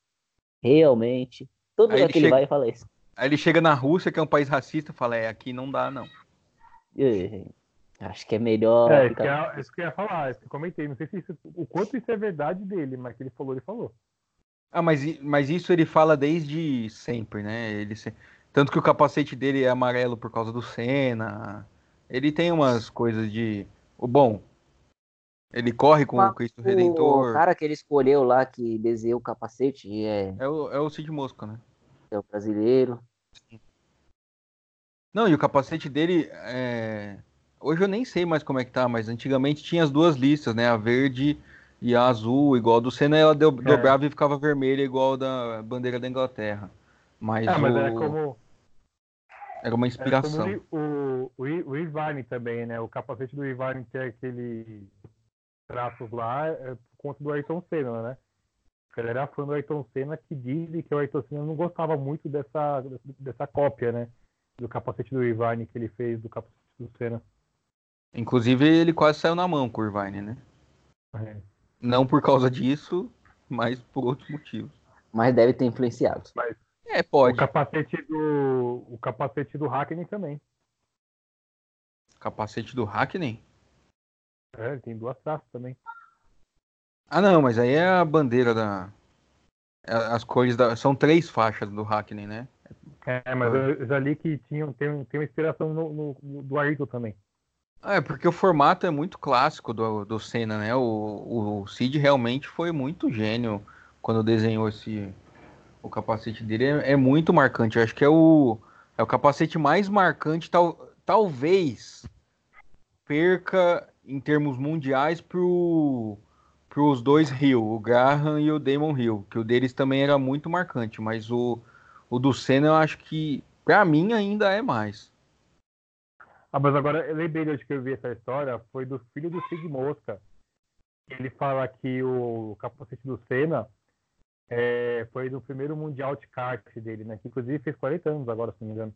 realmente, todo lugar que chega... ele vai fala isso. Aí ele chega na Rússia, que é um país racista, e fala: É, aqui não dá, não. É, Acho que é melhor. É, isso que, ficar- eu, isso que eu ia falar, isso que eu comentei. Não sei se isso- o quanto isso é verdade dele, mas que ele falou, ele falou. Ah, mas, mas isso ele fala desde sempre, né? Ele se- Tanto que o capacete dele é amarelo por causa do Senna. Ele tem umas coisas de. O bom. Ele corre com o Cristo O Redentor. cara que ele escolheu lá, que desenhou o capacete, é, É o, é o Cid Mosca, né? é o brasileiro. Não, e o capacete dele é... Hoje eu nem sei mais como é que tá, mas antigamente tinha as duas listas, né? A verde e a azul, igual a do Senna, ela do- dobrava e ficava vermelha, igual a da bandeira da Inglaterra. Mas, É, mas o... era como, era uma era inspiração. como o, o, o Irvine também, né? O capacete do Irvine tem aquele traços lá é por conta do Ayrton Senna, né? Ele era fã do Ayrton Senna que dizem que o Ayrton Senna não gostava muito dessa, dessa cópia, né? Do capacete do Irvine que ele fez do capacete do Senna. Inclusive, ele quase saiu na mão com o Irvine, né? É. Não por causa disso, mas por outros motivos. Mas deve ter influenciado. É, O pode. capacete do. O capacete do Hackney também. Capacete do Hackney? É, ele tem duas traças também. Ah, não, mas aí é a bandeira da. é As cores da. São três faixas do Hackney, né? É, mas eu eu já li que tinha, tem, tem uma inspiração no, no- no- do Ayrton também. Ah, É, porque o formato é muito clássico do, do Senna, né? O, o Cid realmente foi muito gênio quando desenhou esse. O capacete dele é, é muito marcante. Eu acho que é o, é o capacete mais marcante, tal, talvez perca em termos mundiais pro, pros dois Hill, o Graham e o Damon Hill, que o deles também era muito marcante, mas o, o do Senna eu acho que, pra mim, ainda é mais. Ah, mas agora eu lembrei onde que eu vi essa história, foi do filho do Cid Mosca. Ele fala que o capacete do Senna é, foi do primeiro Mundial de kart dele, né? Que inclusive fez 40 anos agora, se não me engano.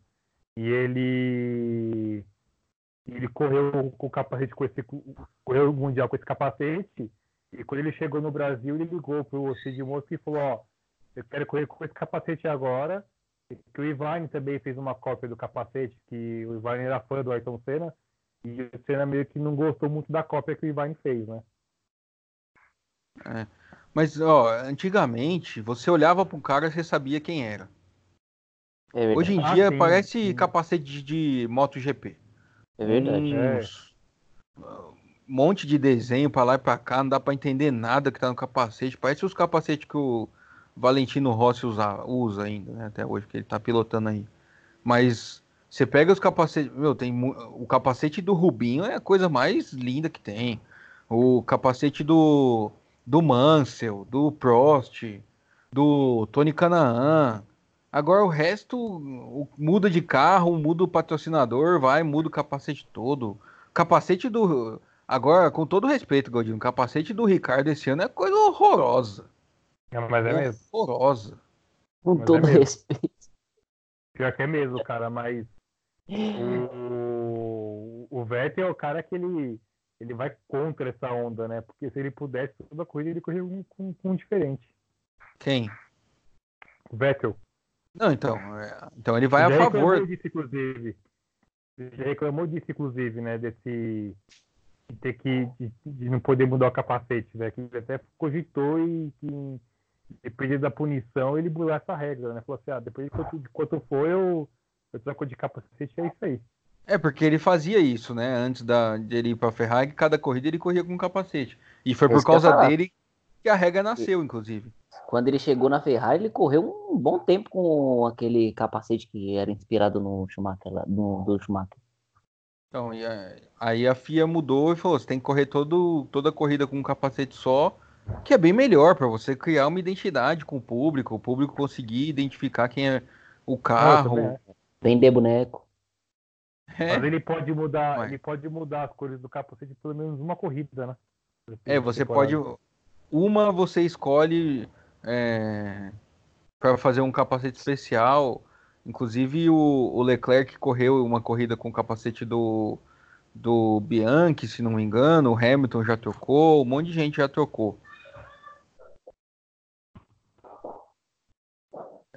E ele ele correu com o capacete com esse correu o mundial com esse capacete e quando ele chegou no Brasil ele ligou pro Cid Mosca e falou ó eu quero correr com esse capacete agora que o Ivane também fez uma cópia do capacete que o Ivane era fã do Ayrton Senna e o Senna meio que não gostou muito da cópia que o Ivane fez né Mas, ó, antigamente, você olhava para um cara e você sabia quem era. É. Hoje em Ah, dia sim, parece sim. capacete de, de MotoGP. É verdade. É. Um monte de desenho pra lá e pra cá, não dá pra entender nada que tá no capacete. Parece os capacetes que o Valentino Rossi usa, usa ainda, né? Até hoje, que ele tá pilotando aí. Mas você pega os capacetes. Meu, tem o capacete do Rubinho é a coisa mais linda que tem. O capacete do, do Mansell, do Prost, do Tony Canaan. Agora o resto o- muda de carro, muda o patrocinador, vai, muda o capacete todo. Capacete do. Agora, com todo respeito, Galdino, o capacete do Ricardo esse ano é coisa horrorosa. É, mas é mesmo Horrorosa. Com Mas é todo mesmo. respeito. pior que é mesmo cara mas o, o Vettel é o cara que ele ele vai contra essa onda né porque se ele pudesse toda corrida ele corria com, com, com um diferente Quem? o Vettel Não, então. é- Então ele vai a Ele reclamou favor. disso, inclusive. Ele reclamou disso, inclusive, né? Desse. De ter que. De, de não poder mudar o capacete, né? Que ele até cogitou e que, dependendo da punição, ele burlar essa regra, né? Falou assim, ah, depois de quanto, de quanto for, eu, eu troco de capacete, é isso aí. É, porque ele fazia isso, né? Antes da, de ele ir pra Ferrari, cada corrida ele corria com um capacete. E foi por eu ia causa dele que a regra nasceu, inclusive. Quando ele chegou na Ferrari, ele correu um bom tempo com aquele capacete que era inspirado no Schumacher, no, do Schumacher. Então, e aí a FIA mudou e falou: você tem que correr todo, toda a corrida com um capacete só, que é bem melhor para você criar uma identidade com o público, o público conseguir identificar quem é o Ah, carro. Vender boneco. É, Mas ele pode mudar, Ué. ele pode mudar as cores do capacete pelo menos uma corrida, né? é, você pode. Uma você escolhe é, para fazer um capacete especial. Inclusive o, o Leclerc correu uma corrida com o capacete do, do Bianchi, se não me engano. O Hamilton já trocou, um monte de gente já trocou.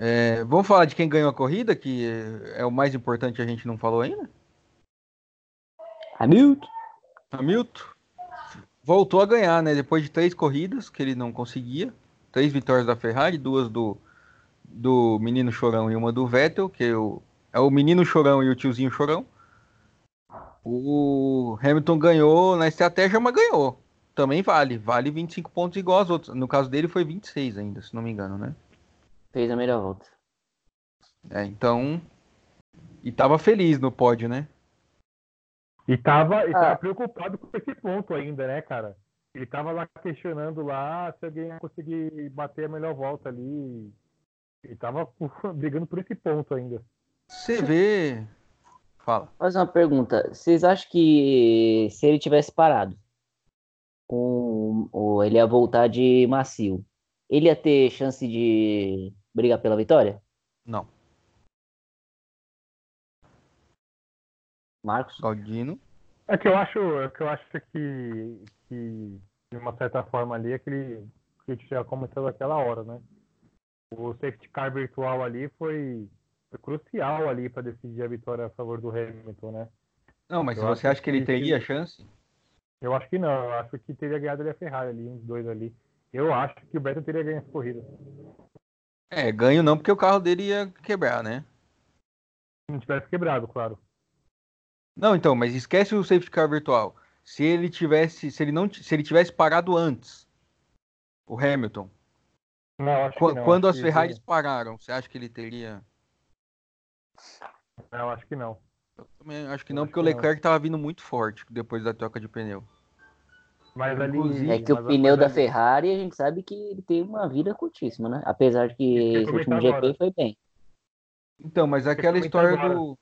É, vamos falar de quem ganhou a corrida, que é o mais importante a gente não falou ainda? Hamilton. Hamilton voltou a ganhar, né? Depois de três corridas que ele não conseguia, três vitórias da Ferrari, duas do, do menino chorão e uma do Vettel, que é o, é o menino chorão e o tiozinho chorão. O Hamilton ganhou na estratégia, mas ganhou. Também vale. Vale 25 pontos igual aos outros. No caso dele foi 26 ainda, se não me engano, né? Fez a melhor volta. É, então. E tava feliz no pódio, né? E tava, e tava Ah. preocupado com esse ponto ainda, né, cara? Ele tava lá questionando lá se alguém ia conseguir bater a melhor volta ali. Ele tava [LAUGHS] brigando por esse ponto ainda. Você vê. Fala. Fazer uma pergunta. Vocês acham que se ele tivesse parado, com, ou ele ia voltar de macio, ele ia ter chance de brigar pela vitória? Não. Marcos? Galdino. É que eu acho, é que eu acho que, que de uma certa forma ali, aquele que a gente já comentou naquela hora, né? O safety car virtual ali foi, foi crucial ali para decidir a vitória a favor do Hamilton, né? Não, mas Eu se você acha que ele que- teria chance? Eu acho que não, eu acho que teria ganhado ali a Ferrari ali, uns dois ali. Eu acho que o Vettel teria ganho essa corrida. É, ganho não, porque o carro dele ia quebrar, né? Se não tivesse quebrado, claro. Não, então, mas esquece o safety car virtual. Se ele tivesse, se ele não, se ele tivesse parado antes, o Hamilton, Não, acho Qu- que não. quando acho as que- Ferraris pararam, você acha que ele teria? Não, acho que não. Eu também acho que não, acho porque o que não. Leclerc tava vindo muito forte depois da troca de pneu. Mas ali. É que o pneu da ali- Ferrari a gente sabe que ele tem uma vida curtíssima, né? Apesar de que esse último GP agora. foi bem. Então, mas aquela história agora. do.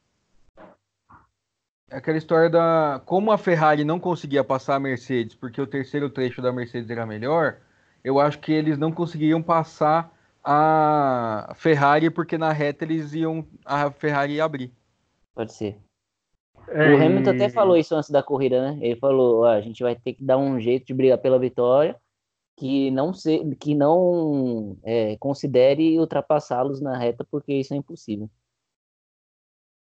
Aquela história da. Como a Ferrari não conseguia passar a Mercedes porque o terceiro trecho da Mercedes era melhor, eu acho que eles não conseguiam passar a Ferrari porque na reta eles iam. A Ferrari ia abrir. Pode ser. É, o Hamilton e- até falou isso antes da corrida, né? Ele falou, ó, a gente vai ter que dar um jeito de brigar pela vitória que não se, que não é, considere ultrapassá-los na reta, porque isso é impossível.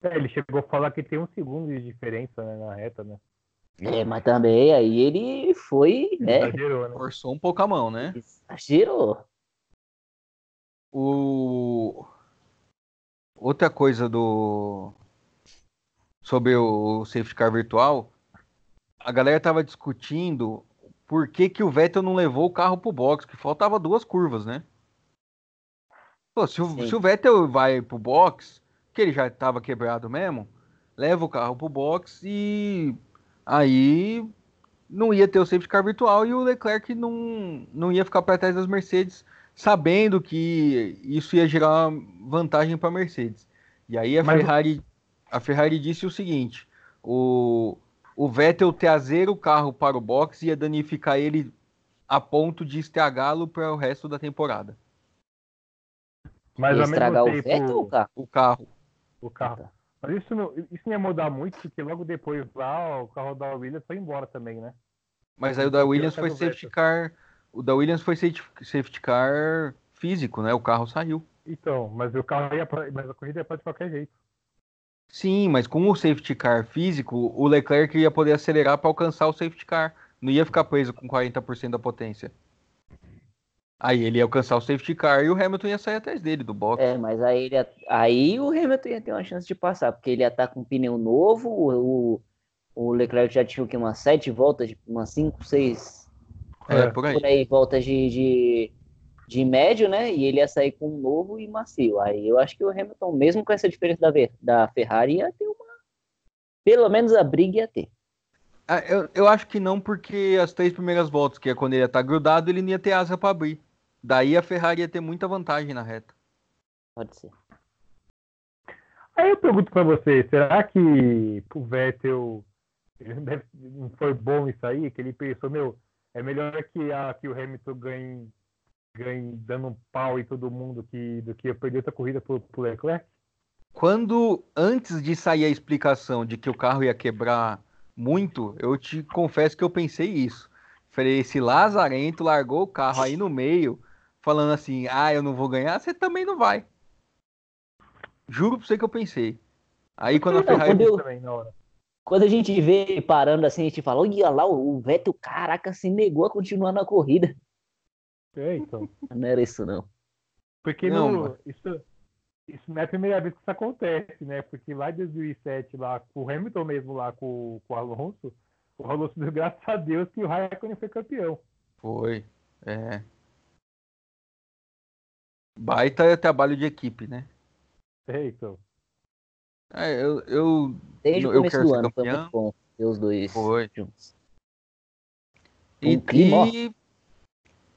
É, ele chegou a falar que tem um segundo de diferença né, na reta, né? É, mas também aí ele foi, né? Exagerou, né? Forçou um pouco a mão, né? Exagerou. O... Outra coisa do. Sobre o safety car virtual, a galera tava discutindo por que, que o Vettel não levou o carro pro box, que faltava duas curvas, né? Pô, se, o, se o Vettel vai pro box, que ele já tava quebrado mesmo, leva o carro pro box e aí não ia ter o safety car virtual e o Leclerc não, não ia ficar para trás das Mercedes sabendo que isso ia gerar vantagem para a Mercedes. E aí a Mas- Ferrari, a Ferrari disse o seguinte: o, o Vettel trazer o carro para o box ia danificar ele a ponto de estragá-lo para o resto da temporada. Mas Ia estragar o tempo, Vettel ou o carro? O carro. o carro. Mas isso não, isso não ia mudar muito, porque logo depois lá o carro da Williams foi embora também, né? Mas aí o da Williams o foi safety car. O da Williams foi safety safety car físico, né? O carro saiu. Então, mas o carro ia pra, mas a corrida ia pra de qualquer jeito. Sim, mas com o safety car físico, o Leclerc ia poder acelerar para alcançar o safety car. Não ia ficar preso com 40% da potência. Aí ele ia alcançar o safety car e o Hamilton ia sair atrás dele do box. É, mas aí, ele, ia- aí o Hamilton ia ter uma chance de passar, porque ele ia estar com um pneu novo, o, o, Leclerc já tinha o quê? umas sete voltas, umas cinco, seis, É, É, por aí. por aí, voltas de, de, de médio, né? E ele ia sair com um novo e macio. Aí eu acho que o Hamilton, mesmo com essa diferença da, Ver- da Ferrari, ia ter uma. Pelo menos a briga ia ter. Ah, eu, eu acho que não, porque as três primeiras voltas, que é quando ele ia estar grudado, ele não ia ter asa para abrir. Daí a Ferrari ia ter muita vantagem na reta. Pode ser. Aí eu pergunto pra você, será que o Vettel ele não deve- não foi bom isso aí? Que ele pensou, meu, é melhor que, a, que o Hamilton ganhe, ganhe dando um pau em todo mundo que, do que eu perder outra corrida pro, pro Leclerc? Quando, antes de sair a explicação de que o carro ia quebrar muito, eu te confesso que eu pensei isso. Falei, esse lazarento largou o carro aí no meio, falando assim, ah, eu não vou ganhar, você também não vai. Juro pra você que eu pensei. Aí quando a Não, Ferrari. quando eu- também na hora. Quando a gente vê parando assim, a gente fala, olha lá, o Vettel, caraca, se negou a continuar na corrida. É, então. [LAUGHS] Não era isso, não. Porque Não, no- mano. isso, isso não é a primeira vez que isso acontece, né? Porque lá em 2007, lá com o Hamilton mesmo, lá com, com o Alonso, o Alonso deu graças a Deus que o Raikkonen foi campeão. Foi. É. Baita trabalho de equipe, né? É, então. É, eu, eu. Desde o Eu começo quero do ser ano foi campeão. muito bom ver os dois Foi. juntos. E, Um clima, ó. e-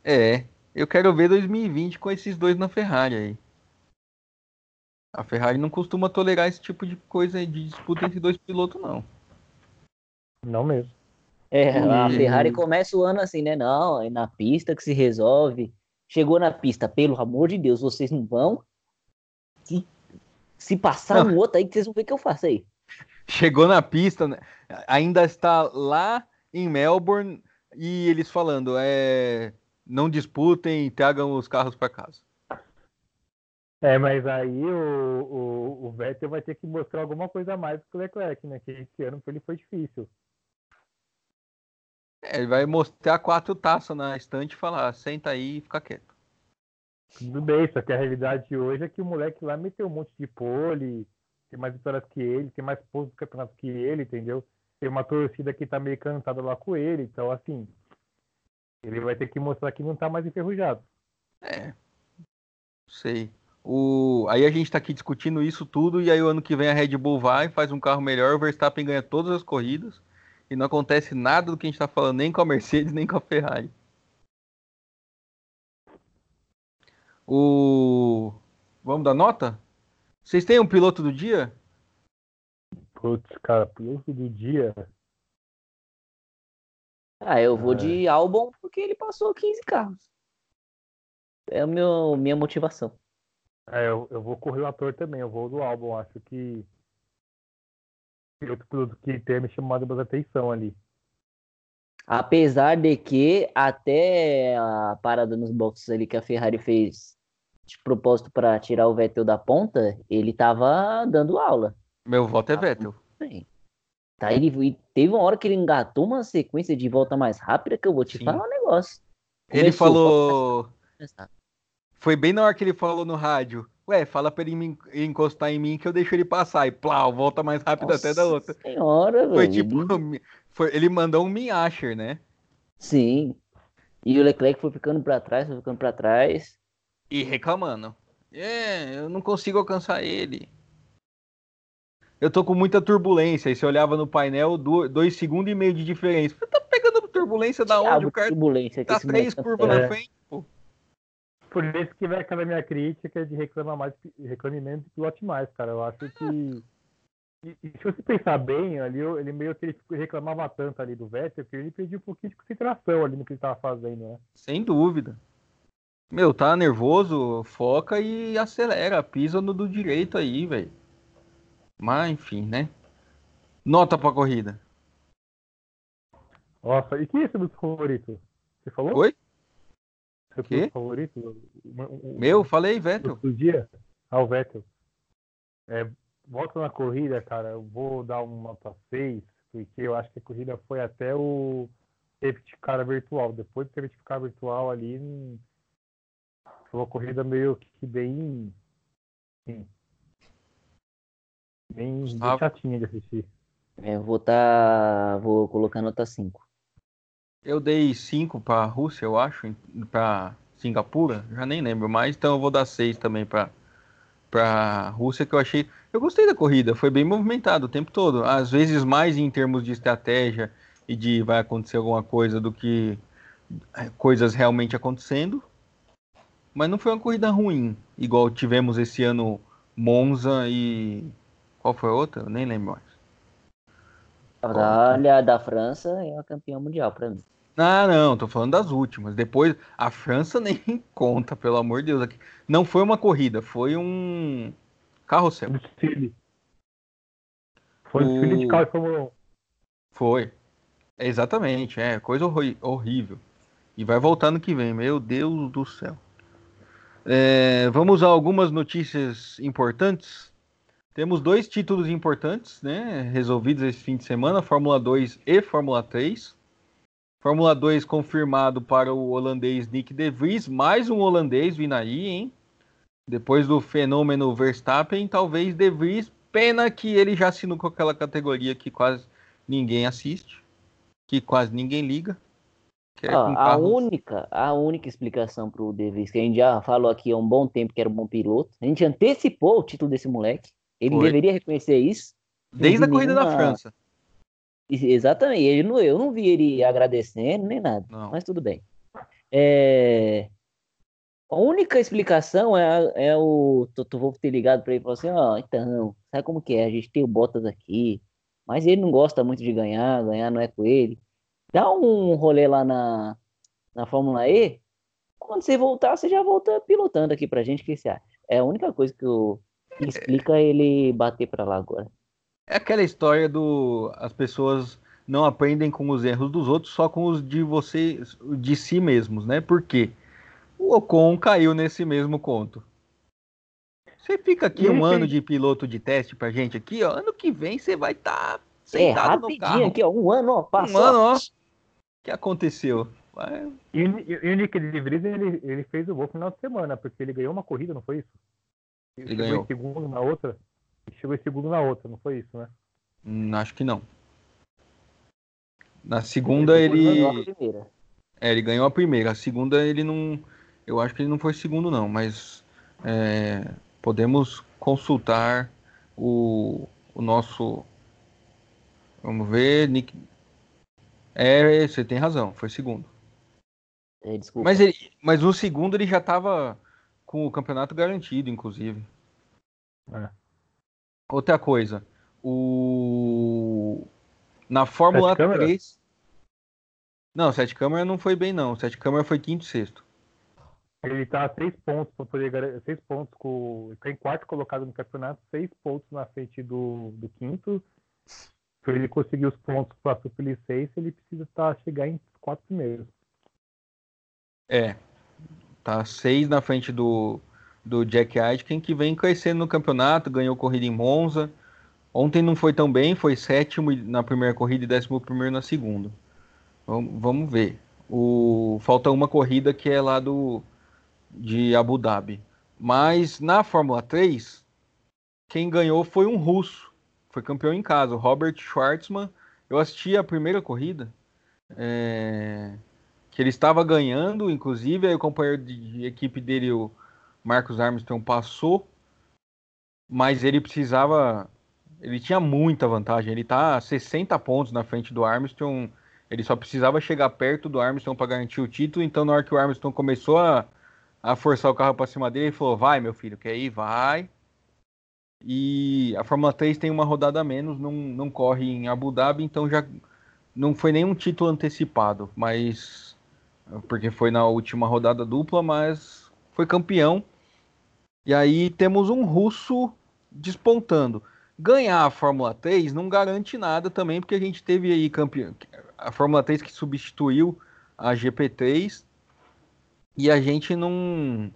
É. Eu quero ver 2020 com esses dois na Ferrari aí. A Ferrari não costuma tolerar esse tipo de coisa de disputa entre dois pilotos, não. Não mesmo. É, a E- Ferrari começa o ano assim, né? Não, é na pista que se resolve. Chegou na pista, pelo amor de Deus, vocês não vão. Se, se passar um outro aí, que vocês vão ver o que eu faço aí. Chegou na pista, né? ainda está lá em Melbourne e eles falando, é, não disputem, tragam os carros para casa. É, mas aí o, o, o Vettel vai ter que mostrar alguma coisa a mais que o Leclerc, né? Que esse ano ele foi difícil. É, ele vai mostrar quatro taças na estante e falar, senta aí e fica quieto. Tudo bem, só que a realidade de hoje é que o moleque lá meteu um monte de pole, tem mais vitórias que ele, tem mais pontos do campeonato que ele, entendeu? Tem uma torcida que tá meio cantada lá com ele, então assim, ele vai ter que mostrar que não tá mais enferrujado. É, sei. O... Aí a gente tá aqui discutindo isso tudo e aí o ano que vem a Red Bull vai, faz um carro melhor, o Verstappen ganha todas as corridas e não acontece nada do que a gente tá falando, nem com a Mercedes, [LAUGHS] nem com a Ferrari. O... Vamos dar nota? Vocês têm um piloto do dia? Putz, cara, piloto do dia. Ah, eu vou É. de Albon porque ele passou 15 carros. É a meu, minha motivação. É, eu, eu vou correr o ator também, eu vou do álbum, acho que outro piloto que tenha me chamado mais atenção ali. Apesar de que até a parada nos boxes ali que a Ferrari fez de propósito para tirar o Vettel da ponta, ele tava dando aula. Meu voto é Vettel. Bem, Tá, ele, teve uma hora que ele engatou uma sequência de volta mais rápida que eu vou te Sim. falar um negócio. Ele Começou, falou... começar. Foi bem na hora que ele falou no rádio. Ué, fala pra ele me encostar em mim que eu deixo ele passar. E plau, volta mais rápido até da Nossa outra. Senhora, Foi velho. tipo, foi- ele mandou um Minasher, né? Sim. E o Leclerc foi ficando pra trás, foi ficando pra trás. E reclamando. É, eu não consigo alcançar ele. Eu tô com muita turbulência. E você olhava no painel, do- dois segundos e meio de diferença. Você tá pegando turbulência da onde? O cara turbulência que tá três tá curvas na É. frente, pô. Por isso que vai aquela minha crítica de reclamar mais, reclame menos e pilote mais, cara. Eu acho que. E, e se você pensar bem, ali, eu- ele meio que ele reclamava tanto ali do Vettel que ele perdia um pouquinho de concentração ali no que ele tava fazendo, né? Sem dúvida. Meu, tá nervoso, foca e acelera. Pisa no do direito aí, velho. Mas, enfim, né? Nota pra corrida. Nossa, e quem é seu piloto favorito? Você falou? Oi? Seu piloto favorito? O- o- Meu, falei, Vettel. do dia? Ah, o Vettel. É, volta na corrida, cara, eu vou dar uma nota 6, porque eu acho que a corrida foi até o safety car virtual. Depois do safety car virtual ali, hum, foi uma corrida meio que bem. Sim, bem, bem Gustavo? chatinha de assistir. É, eu vou tá. Vou colocar nota 5. Eu dei 5 pra Rússia, eu acho, pra Singapura, já nem lembro mais, então eu vou dar 6 também pra, pra Rússia, que eu achei. Eu gostei da corrida, foi bem movimentado o tempo todo. Às vezes mais em termos de estratégia e de vai acontecer alguma coisa do que é, coisas realmente acontecendo. Mas não foi uma corrida ruim, igual tivemos esse ano Monza e. Qual foi a outra? Eu nem lembro mais. Olha, da França é uma campeã mundial pra mim. Ah, não, tô falando das últimas. Depois, a França [LAUGHS] nem conta, pelo amor de Deus. Aqui. Não foi uma corrida, foi um carrossel. Um desfile. Foi um O- desfile de carro de Fórmula 1. Foi. Exatamente, é, coisa horri- horrível. E vai voltar no que vem, meu Deus do céu. É, vamos a algumas notícias importantes. Temos dois títulos importantes, né? Resolvidos esse fim de semana: Fórmula 2 e Fórmula 3. Fórmula 2 confirmado para o holandês Nick De Vries, mais um holandês vindo aí, hein? Depois do fenômeno Verstappen, talvez De Vries, pena que ele já assinou com aquela categoria que quase ninguém assiste, que quase ninguém liga. É a única, a única explicação para o De Vries, que a gente já falou aqui há um bom tempo que era um bom piloto, a gente antecipou o título desse moleque, ele Foi. deveria reconhecer isso. Desde a corrida nenhuma... da França. Exatamente, ele não, eu não vi ele agradecendo nem nada, não. mas tudo bem. É... A única explicação é, é o Toto Wolff ter ligado para ele e falar assim: Ó, oh, então, sabe como que é? A gente tem o Bottas aqui, mas ele não gosta muito de ganhar, ganhar não é com ele. Dá um rolê lá na, na Fórmula E. Quando você voltar, você já volta pilotando aqui pra gente. O que você acha? É a única coisa que, eu, explica ele bater pra lá agora. É aquela história do as pessoas não aprendem com os erros dos outros, só com os de você, de si mesmos, né? Porque o Ocon caiu nesse mesmo conto. Você fica aqui um ano de piloto de teste pra gente aqui, ó. Ano que vem você vai estar tá é, sentado é, rapidinho no carro. aqui, ó. Um ano, ó. Passou. Um ano, ó. O que aconteceu? Vai... E, e, o Nick de Vries, ele, ele fez o gol no final de semana, porque ele ganhou uma corrida, não foi isso? Ele, ele ganhou. em segundo na outra. chegou em segundo na outra, não foi isso, né? Hum, acho que não. Na segunda ele. ele... É, ele ganhou a primeira. A segunda ele não. Eu acho que ele não foi segundo, não, mas é, podemos consultar o, o nosso. Vamos ver, Nick. É, você tem razão, foi segundo. É, mas, ele, mas no segundo ele já estava com o campeonato garantido, inclusive. É. Outra coisa, o na Fórmula 3. Não, Sete Câmara não foi bem, não. Sete Câmara foi quinto e sexto. Ele tá a seis pontos para poder seis pontos com. Ele tá em quarto colocado no campeonato, seis pontos na frente do, do quinto. Para ele conseguir os pontos para Super 6, ele precisa tá, chegar em quatro primeiros. É. Tá seis na frente do, do Jack Aitken, que vem crescendo no campeonato, ganhou corrida em Monza. Ontem não foi tão bem, foi sétimo na primeira corrida e décimo primeiro na segunda. Vamos, vamos ver. O, falta uma corrida que é lá do, de Abu Dhabi. Mas na Fórmula 3, quem ganhou foi um russo. Foi campeão em casa, Robert Schwartzman. Eu assisti a primeira corrida, é, que ele estava ganhando, inclusive, aí o companheiro de equipe dele, o Marcos Armstrong, passou, mas ele precisava. Ele tinha muita vantagem. Ele está 60 pontos na frente do Armstrong. Ele só precisava chegar perto do Armstrong para garantir o título. Então, na hora que o Armstrong começou a a forçar o carro para cima dele e falou: vai, meu filho, quer ir? Vai. E a Fórmula 3 tem uma rodada a menos, não, não corre em Abu Dhabi, então já não foi nenhum título antecipado, mas porque foi na última rodada dupla, mas foi campeão. E aí temos um russo despontando. Ganhar a Fórmula 3 não garante nada também, porque a gente teve aí campeão, a Fórmula 3 que substituiu a GP3 e a gente não,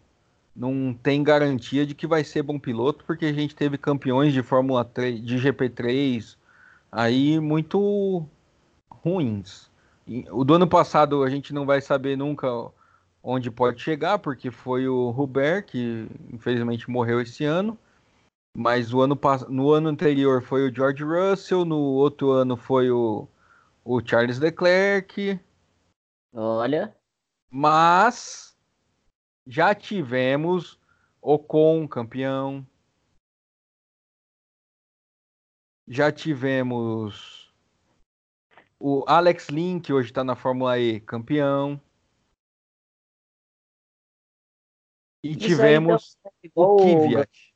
não tem garantia de que vai ser bom piloto, porque a gente teve campeões de Fórmula 3, de GP3 aí muito ruins. O do ano passado a gente não vai saber nunca onde pode chegar, porque foi o Hubert, que infelizmente morreu esse ano. Mas o ano, no ano anterior foi o George Russell, no outro ano foi o, o Charles Leclerc. Olha. Mas já tivemos Ocon campeão. Já tivemos o Alex Lin, que hoje está na Fórmula E, campeão. E Isso tivemos aí, então, o Kvyat.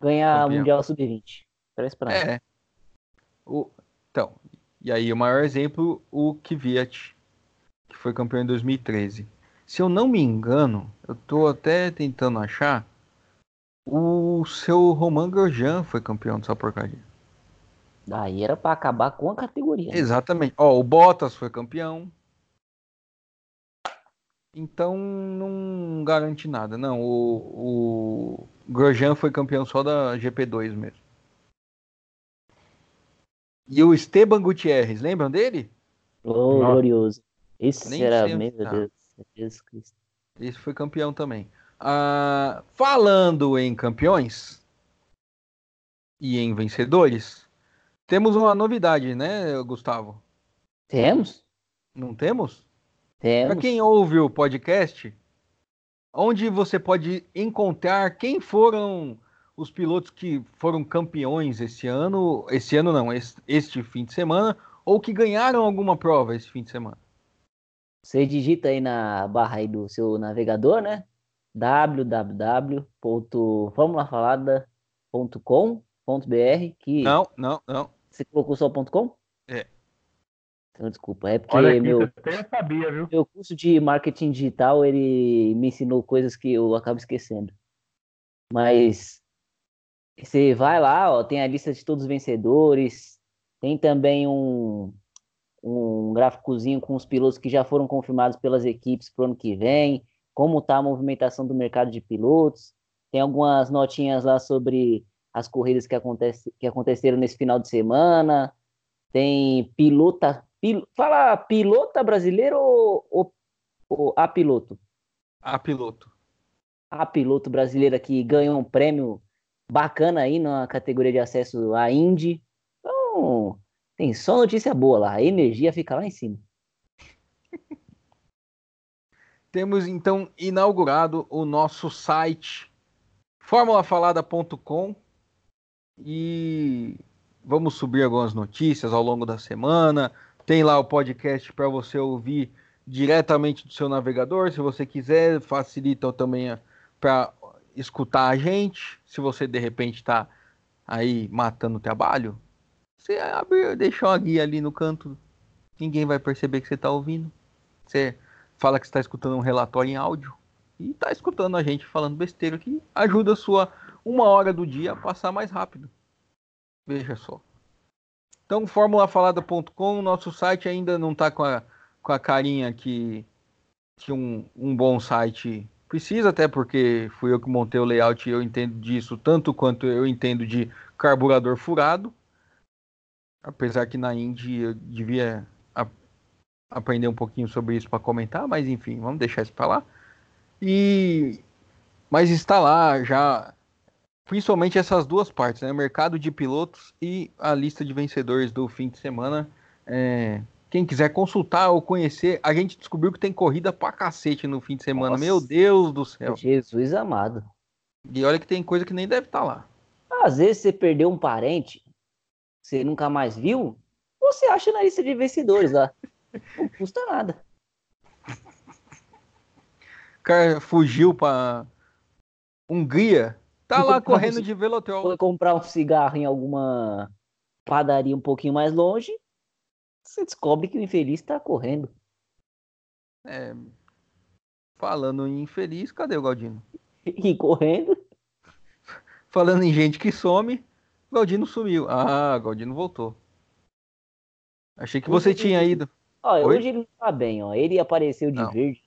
Ganhar campeão. Mundial Sub-20. Parece pra É. O, então, e aí o maior exemplo, o Kvyat, que foi campeão em 2013. Se eu não me engano, eu tô até tentando achar. O seu Roman Grosjean foi campeão dessa porcaria. Daí era para acabar com a categoria. Né? Exatamente. Ó, o Bottas foi campeão. Então não garante nada. Não, o, o Grosjean foi campeão só da GP2 mesmo. E o Esteban Gutierrez, lembram dele? Oh, glorioso. Esse Nem era, meu tá. Deus, Jesus Cristo. Esse foi campeão também. Ah, falando em campeões e em vencedores, temos uma novidade, né, Gustavo? Temos? Não temos? Temos. Para quem ouve o podcast, onde você pode encontrar quem foram os pilotos que foram campeões esse ano, esse ano não, este, este fim de semana, ou que ganharam alguma prova esse fim de semana. Você digita aí na barra aí do seu navegador, né? www.formulafalada.com.br que Não, não, não. Você colocou só ponto .com? É. Então, desculpa, é porque aqui, meu, sabia, viu? meu curso de marketing digital, ele me ensinou coisas que eu acabo esquecendo. Mas você vai lá, ó, tem a lista de todos os vencedores, tem também um, um gráficozinho com os pilotos que já foram confirmados pelas equipes para o ano que vem, como está a movimentação do mercado de pilotos, tem algumas notinhas lá sobre as corridas que, acontece, que aconteceram nesse final de semana, tem pilota, pil, fala pilota brasileiro ou, ou, ou a piloto? A piloto. A piloto brasileira que ganhou um prêmio bacana aí na categoria de acesso à Indy. Então, tem só notícia boa lá. A energia fica lá em cima. [LAUGHS] Temos então inaugurado o nosso site formulafalada.com e vamos subir algumas notícias ao longo da semana. Tem lá o podcast para você ouvir diretamente do seu navegador, se você quiser, facilita também para escutar a gente. Se você de repente está aí matando o trabalho, você abre, deixa uma guia ali no canto, ninguém vai perceber que você está ouvindo. Você fala que está escutando um relatório em áudio e está escutando a gente falando besteira que ajuda a sua uma hora do dia passar mais rápido. Veja só. Então, formulafalada.com, nosso site ainda não está com a, com a carinha que, que um, um bom site precisa, até porque fui eu que montei o layout e eu entendo disso tanto quanto eu entendo de carburador furado. Apesar que na Indy eu devia aprender um pouquinho sobre isso para comentar, mas enfim, vamos deixar isso para lá. E mas está lá já principalmente essas duas partes, né? Mercado de pilotos e a lista de vencedores do fim de semana. É, quem quiser consultar ou conhecer, a gente descobriu que tem corrida pra cacete no fim de semana. Nossa. Meu Deus do céu. Jesus amado. E olha que tem coisa que nem deve estar lá. Às vezes você perdeu um parente, você nunca mais viu, você acha na lista de vencedores lá. Não custa nada. O cara fugiu pra Hungria, tá lá correndo você- de velotrol. Foi comprar um cigarro em alguma padaria um pouquinho mais longe, você descobre que o infeliz tá correndo. É, falando em infeliz, cadê o Galdino? [LAUGHS] E correndo, Falando em gente que some, Galdino sumiu. Ah, Galdino voltou. Achei que você Hoje- tinha ido. ó, Oi? hoje ele não tá bem, ó. Ele apareceu de Não. verde.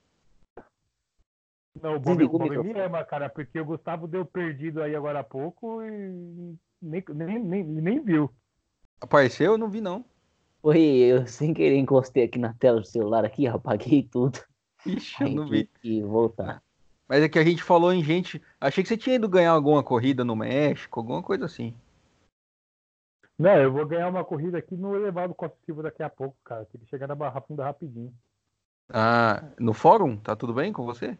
Não, o Bob, o Bob me ama, cara, porque o Gustavo deu perdido aí agora há pouco e nem, nem, nem, nem viu. Apareceu? Eu não vi, não. Foi eu, sem querer, encostei aqui na tela do celular aqui, apaguei tudo. Ixi, eu não vi. que voltar. Mas é que a gente falou em gente. Achei que você tinha ido ganhar alguma corrida no México, alguma coisa assim. Não, eu vou ganhar uma corrida aqui no elevado Costa Silva daqui a pouco, cara. Que ele chega na Barra Funda rapidinho. Ah, no fórum? Tá tudo bem com você?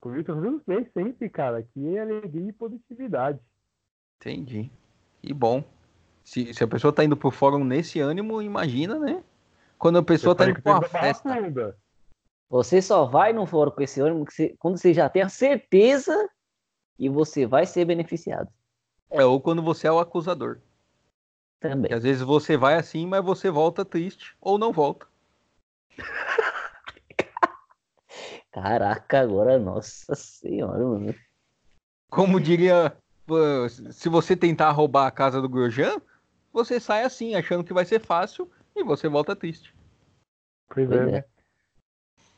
Corrida tudo bem sempre, cara. Que é alegria e positividade. Entendi. Que bom. Se, se a pessoa tá indo pro fórum nesse ânimo, imagina, né? Quando a pessoa tá indo pra uma festa. Funda. Você só vai no fórum com esse ânimo que você- quando você já tem a certeza que você vai ser beneficiado É, ou quando você é o acusador. também. Que às vezes você vai assim, mas você volta triste ou não volta. Caraca, agora, nossa senhora, mano. Como diria, se você tentar roubar a casa do Grosjean, você sai assim, achando que vai ser fácil e você volta triste. Pois, é, é. né?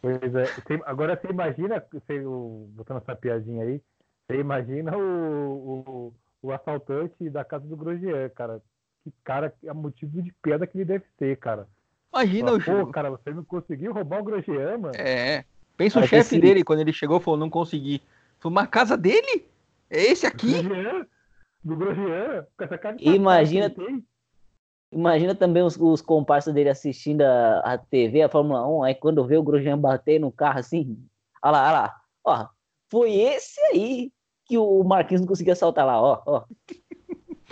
Pois é. Você- agora você imagina, você, o- botando essa piadinha aí, você imagina o, o, o assaltante da casa do Grosjean, cara. que cara, é motivo de piada que ele deve ter, cara. Imagina Fala, o Pô, cara, você não conseguiu roubar o Grosjean, mano. É. Pensa o chefe dele quando ele chegou falou, não consegui. Falou, mas a casa dele? É esse aqui? Grosjean? Do Grosjean? Com essa cara de Imagina, imagina também os, os comparsas dele assistindo a, a TV, a Fórmula 1, aí quando vê o Grosjean bater no carro assim, olha lá, olha lá, ó, foi esse aí que o Marquinhos não conseguia saltar lá, ó, ó. [LAUGHS]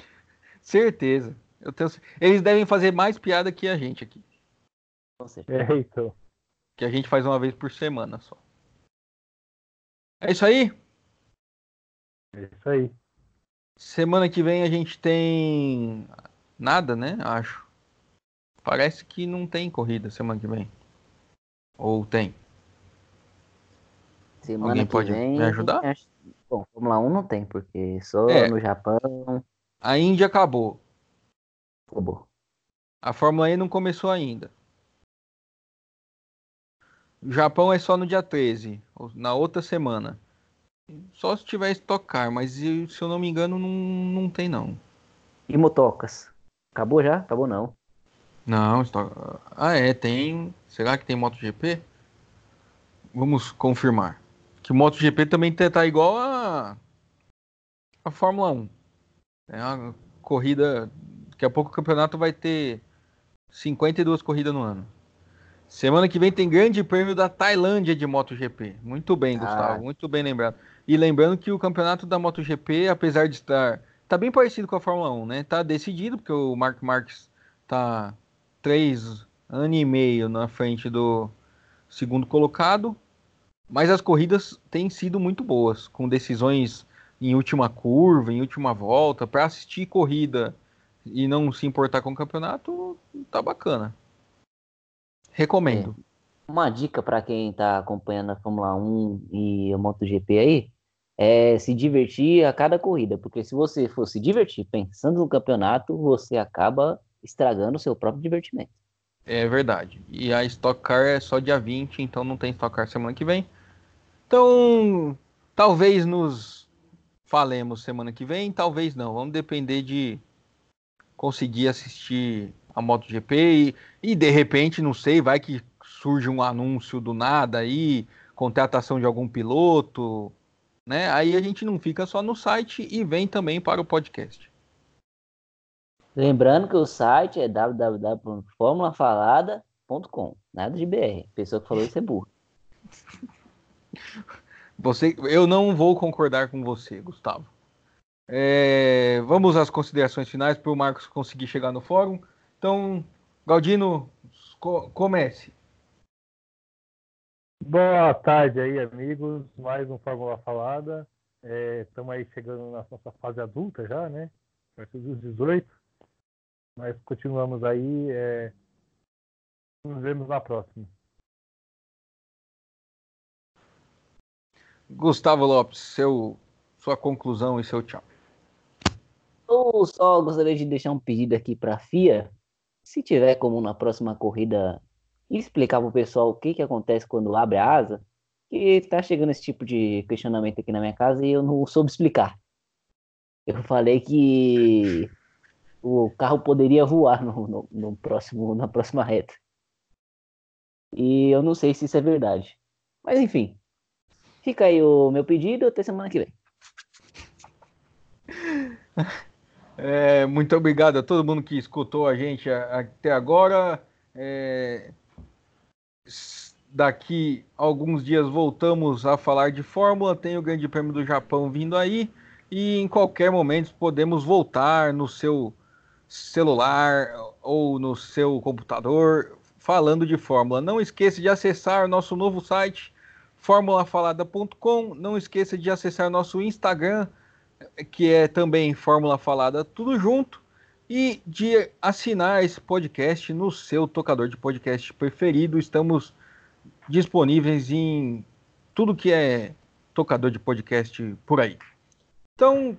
Certeza. Eu tenho... Eles devem fazer mais piada que a gente aqui. Com certeza. É, então. Que a gente faz uma vez por semana só. É isso aí? É isso aí. Semana que vem a gente tem nada, né? Acho. Parece que não tem corrida semana que vem. Ou tem? Semana Alguém pode vem, me ajudar? Acho... Bom, Fórmula 1 não tem, porque só é. no Japão. A Índia acabou. Acabou. A Fórmula E não começou ainda. O Japão é só no dia 13, na outra semana. Só se tiver estocar, mas se eu não me engano, não, não tem não. E motocas? Acabou já? Acabou não. Não, estoca... Ah, é, tem. Será que tem MotoGP? Vamos confirmar. Que o MotoGP também tá igual a. a Fórmula 1. É uma corrida. Daqui a pouco o campeonato vai ter 52 corridas no ano. Semana que vem tem grande prêmio da Tailândia de MotoGP. Muito bem, ah. Gustavo. Muito bem lembrado. E lembrando que o campeonato da MotoGP, apesar de estar. Tá bem parecido com a Fórmula 1, né? Tá decidido, porque o Mark Marques tá três anos e meio na frente do segundo colocado. Mas as corridas têm sido muito boas, com decisões em última curva, em última volta. Para assistir corrida e não se importar com o campeonato, tá bacana. Recomendo. É. Uma dica para quem está acompanhando a Fórmula 1 e a MotoGP aí é se divertir a cada corrida, porque se você for se divertir pensando no campeonato, você acaba estragando o seu próprio divertimento. É verdade. E a Stock Car é só dia 20, então não tem Stock Car semana que vem. Então, talvez nos falemos semana que vem, talvez não. Vamos depender de conseguir assistir a MotoGP e, e de repente, não sei, vai que surge um anúncio do nada aí, contratação de algum piloto, né? Aí a gente não fica só no site e vem também para o podcast. Lembrando que o site é www.formulafalada.com, nada de BR. A pessoa que falou isso é burro. [LAUGHS] Você, eu não vou concordar com você, Gustavo. É, vamos às considerações finais para o Marcos conseguir chegar no fórum. Então, Galdino, co comece. Boa tarde aí, amigos. Mais um Fórmula Falada. Estamos é, aí chegando na nossa fase adulta já, né? Perto dos 18. Mas continuamos aí. É... Nos vemos na próxima. Gustavo Lopes, seu, sua conclusão e seu tchau. Eu só gostaria de deixar um pedido aqui para a FIA se tiver como na próxima corrida explicar para o pessoal o que, que acontece quando abre a asa, que está chegando esse tipo de questionamento aqui na minha casa e eu não soube explicar. Eu falei que o carro poderia voar no, no, no próximo, na próxima reta. E eu não sei se isso é verdade. Mas enfim, fica aí o meu pedido até semana que vem. [LAUGHS] É, muito obrigado a todo mundo que escutou a gente até agora. É, daqui alguns dias voltamos a falar de Fórmula. Tem o Grande Prêmio do Japão vindo aí. E em qualquer momento podemos voltar no seu celular ou no seu computador falando de Fórmula. Não esqueça de acessar nosso novo site formulafalada.com. Não esqueça de acessar nosso Instagram que é também Fórmula Falada Tudo Junto, e de assinar esse podcast no seu tocador de podcast preferido. Estamos disponíveis em tudo que é tocador de podcast por aí. Então,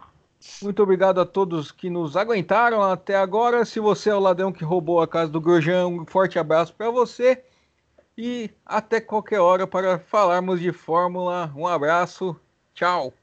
muito obrigado a todos que nos aguentaram até agora. Se você é o ladrão que roubou a casa do Grosjean, um forte abraço para você. E até qualquer hora para falarmos de Fórmula. Um abraço. Tchau.